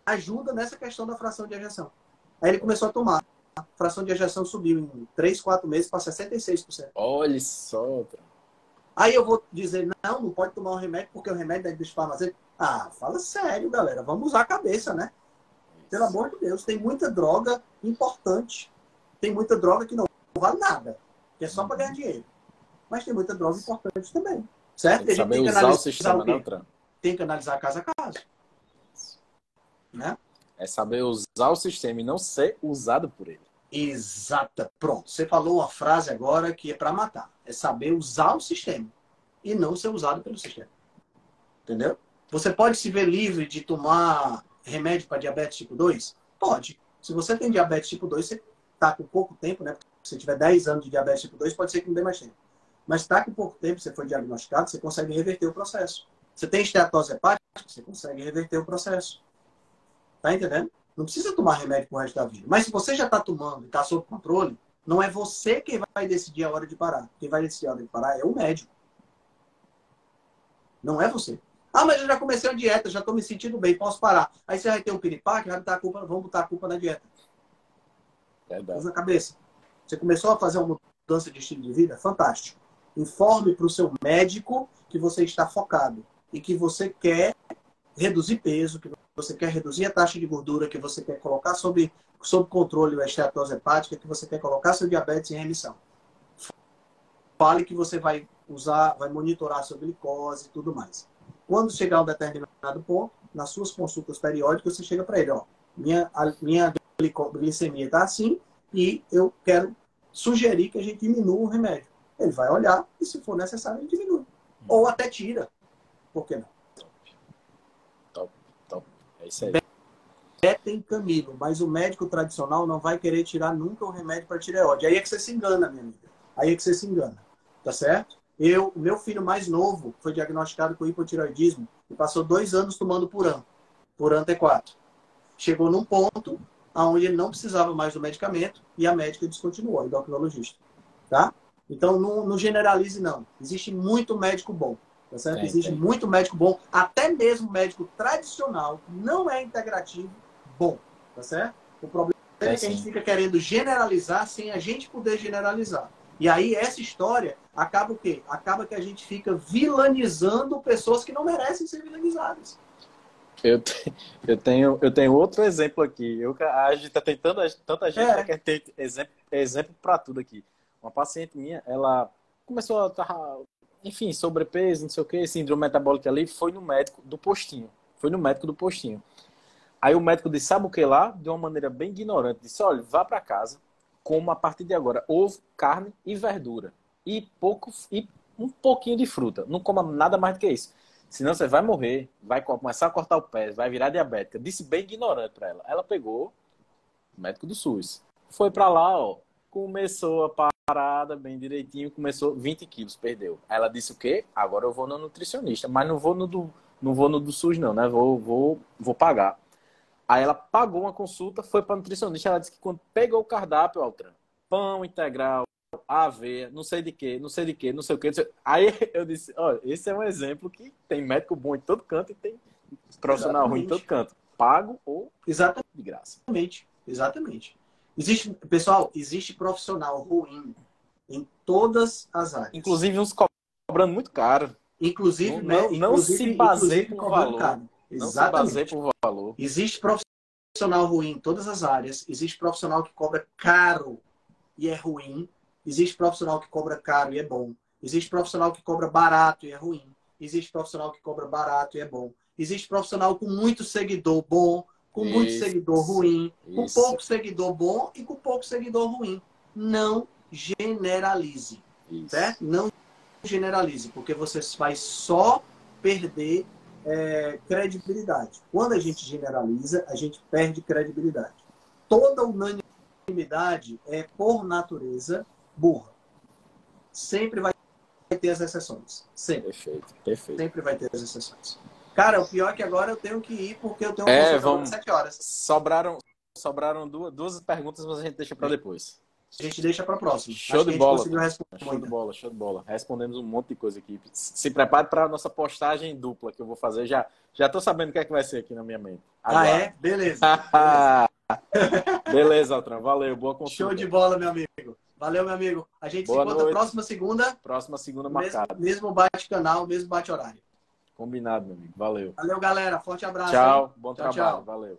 ajuda nessa questão da fração de ejeção. Aí ele começou a tomar. A fração de ejeção subiu em 3, 4 meses para 66%. Olha só. Aí eu vou dizer, não, não pode tomar um remédio porque o remédio indústria farmacêutica. Ah, fala sério, galera. Vamos usar a cabeça, né? Pelo amor de Deus, tem muita droga importante. Tem muita droga que não vale nada, que é só para ganhar dinheiro. Mas tem muita droga importante também. Certo? Tem que saber usar o sistema, não, Tem que analisar caso a caso. Né? É saber usar o sistema e não ser usado por ele. Exata. Pronto. Você falou uma frase agora que é para matar. É saber usar o sistema e não ser usado pelo sistema. Entendeu? Você pode se ver livre de tomar remédio para diabetes tipo 2? Pode. Se você tem diabetes tipo 2, você está com pouco tempo, né? Se você tiver 10 anos de diabetes tipo 2, pode ser que não dê mais tempo. Mas está com pouco tempo, você foi diagnosticado, você consegue reverter o processo. Você tem esteatose hepática, você consegue reverter o processo. Tá entendendo? Não precisa tomar remédio pro resto da vida. Mas se você já está tomando e está sob controle, não é você quem vai decidir a hora de parar. Quem vai decidir a hora de parar é o médico. Não é você. Ah, mas eu já comecei a dieta, já estou me sentindo bem, posso parar. Aí você vai ter um piripaque, vai botar a culpa, vamos botar a culpa na dieta. Verdade. Usa a cabeça. Você começou a fazer uma mudança de estilo de vida? Fantástico. Informe para o seu médico que você está focado e que você quer reduzir peso, que você quer reduzir a taxa de gordura, que você quer colocar sob, sob controle a esteatose hepática, que você quer colocar seu diabetes em remissão. Fale que você vai usar, vai monitorar sua glicose e tudo mais. Quando chegar a um determinado ponto, nas suas consultas periódicas, você chega para ele, ó, minha, a, minha glicemia está assim e eu quero sugerir que a gente diminua o remédio. Ele vai olhar e, se for necessário, ele diminui. Ou até tira. Por que não? Top, top. É isso aí. É, tem Camilo, mas o médico tradicional não vai querer tirar nunca o remédio para tireoide. Aí é que você se engana, minha amiga. Aí é que você se engana. Tá certo? Eu, meu filho mais novo foi diagnosticado com hipotiroidismo e passou dois anos tomando Puran, Puran T4. Chegou num ponto onde ele não precisava mais do medicamento e a médica descontinuou, a endocrinologista. Tá? Então, não, não, generalize, não. Existe muito médico bom. Tá certo? Tem, Existe tem. muito médico bom, até mesmo médico tradicional, não é integrativo, bom. Tá certo? O problema é, é que a gente fica querendo generalizar sem a gente poder generalizar. E aí essa história acaba o quê? Acaba que a gente fica vilanizando pessoas que não merecem ser vilanizadas. Eu, te, eu, tenho, eu tenho outro exemplo aqui. Eu, a gente está tentando, tanta gente é. quer ter exemplo, exemplo para tudo aqui. Uma paciente minha, ela começou a estar, enfim, sobrepeso, não sei o que, síndrome metabólica ali, foi no médico do postinho. Foi no médico do postinho. Aí o médico disse, sabe o que lá? De uma maneira bem ignorante, disse, olha, vá para casa, como a partir de agora ovo, carne e verdura. E pouco e um pouquinho de fruta. Não coma nada mais do que isso. Senão você vai morrer, vai começar a cortar o pé, vai virar diabética. Disse bem ignorante para ela. Ela pegou o médico do SUS. Foi para lá, ó. Começou a parada bem direitinho, começou 20 quilos, perdeu. Ela disse o quê? Agora eu vou no nutricionista, mas não vou no do, não vou no do SUS não, né? Vou, vou, vou pagar. Aí ela pagou uma consulta, foi para nutricionista. Ela disse que quando pegou o cardápio, Altran, pão integral, aveia, não sei de que, não sei de que, não sei o que. Aí eu disse: olha, esse é um exemplo que tem médico bom em todo canto e tem profissional Exatamente. ruim em todo canto. Pago ou Exatamente. de graça. Exatamente. Exatamente. Existe, pessoal, existe profissional ruim em todas as áreas. Inclusive uns cobrando muito caro. Inclusive, não, né? não, não inclusive, se baseie por valor. Caro. Não se por valor. Existe profissional ruim em todas as áreas. Existe profissional que cobra caro e é ruim. Existe profissional que cobra caro e é bom. Existe profissional que cobra barato e é ruim. Existe profissional que cobra barato e é bom. Existe profissional com muito seguidor bom, com isso, muito seguidor ruim, com pouco seguidor bom e com pouco seguidor ruim. Não generalize. Certo? Não generalize, porque você vai só perder é, credibilidade. Quando a gente generaliza, a gente perde credibilidade. Toda unanimidade é, por natureza, burra. Sempre vai ter as exceções. Sempre. Perfeito, perfeito. Sempre vai ter as exceções. Cara, o pior é que agora eu tenho que ir porque eu tenho uma é, vamos... 7 horas. Sobraram, sobraram duas, duas perguntas, mas a gente deixa para depois. A gente deixa para próxima. Show Acho de bola. Show de bola, show de bola. Respondemos um monte de coisa aqui. Se prepare para a nossa postagem dupla que eu vou fazer. Já já tô sabendo o que é que vai ser aqui na minha mente. Agora. Ah, é? Beleza. Beleza, Beleza Altran. Valeu. Boa consulta. Show de bola, meu amigo. Valeu, meu amigo. A gente Boa se encontra noite. próxima segunda. Próxima segunda marcada. Mesmo, mesmo bate-canal, mesmo bate-horário. Combinado, meu amigo. Valeu. Valeu, galera. Forte abraço. Tchau. Hein? Bom tchau, trabalho. Tchau. Valeu.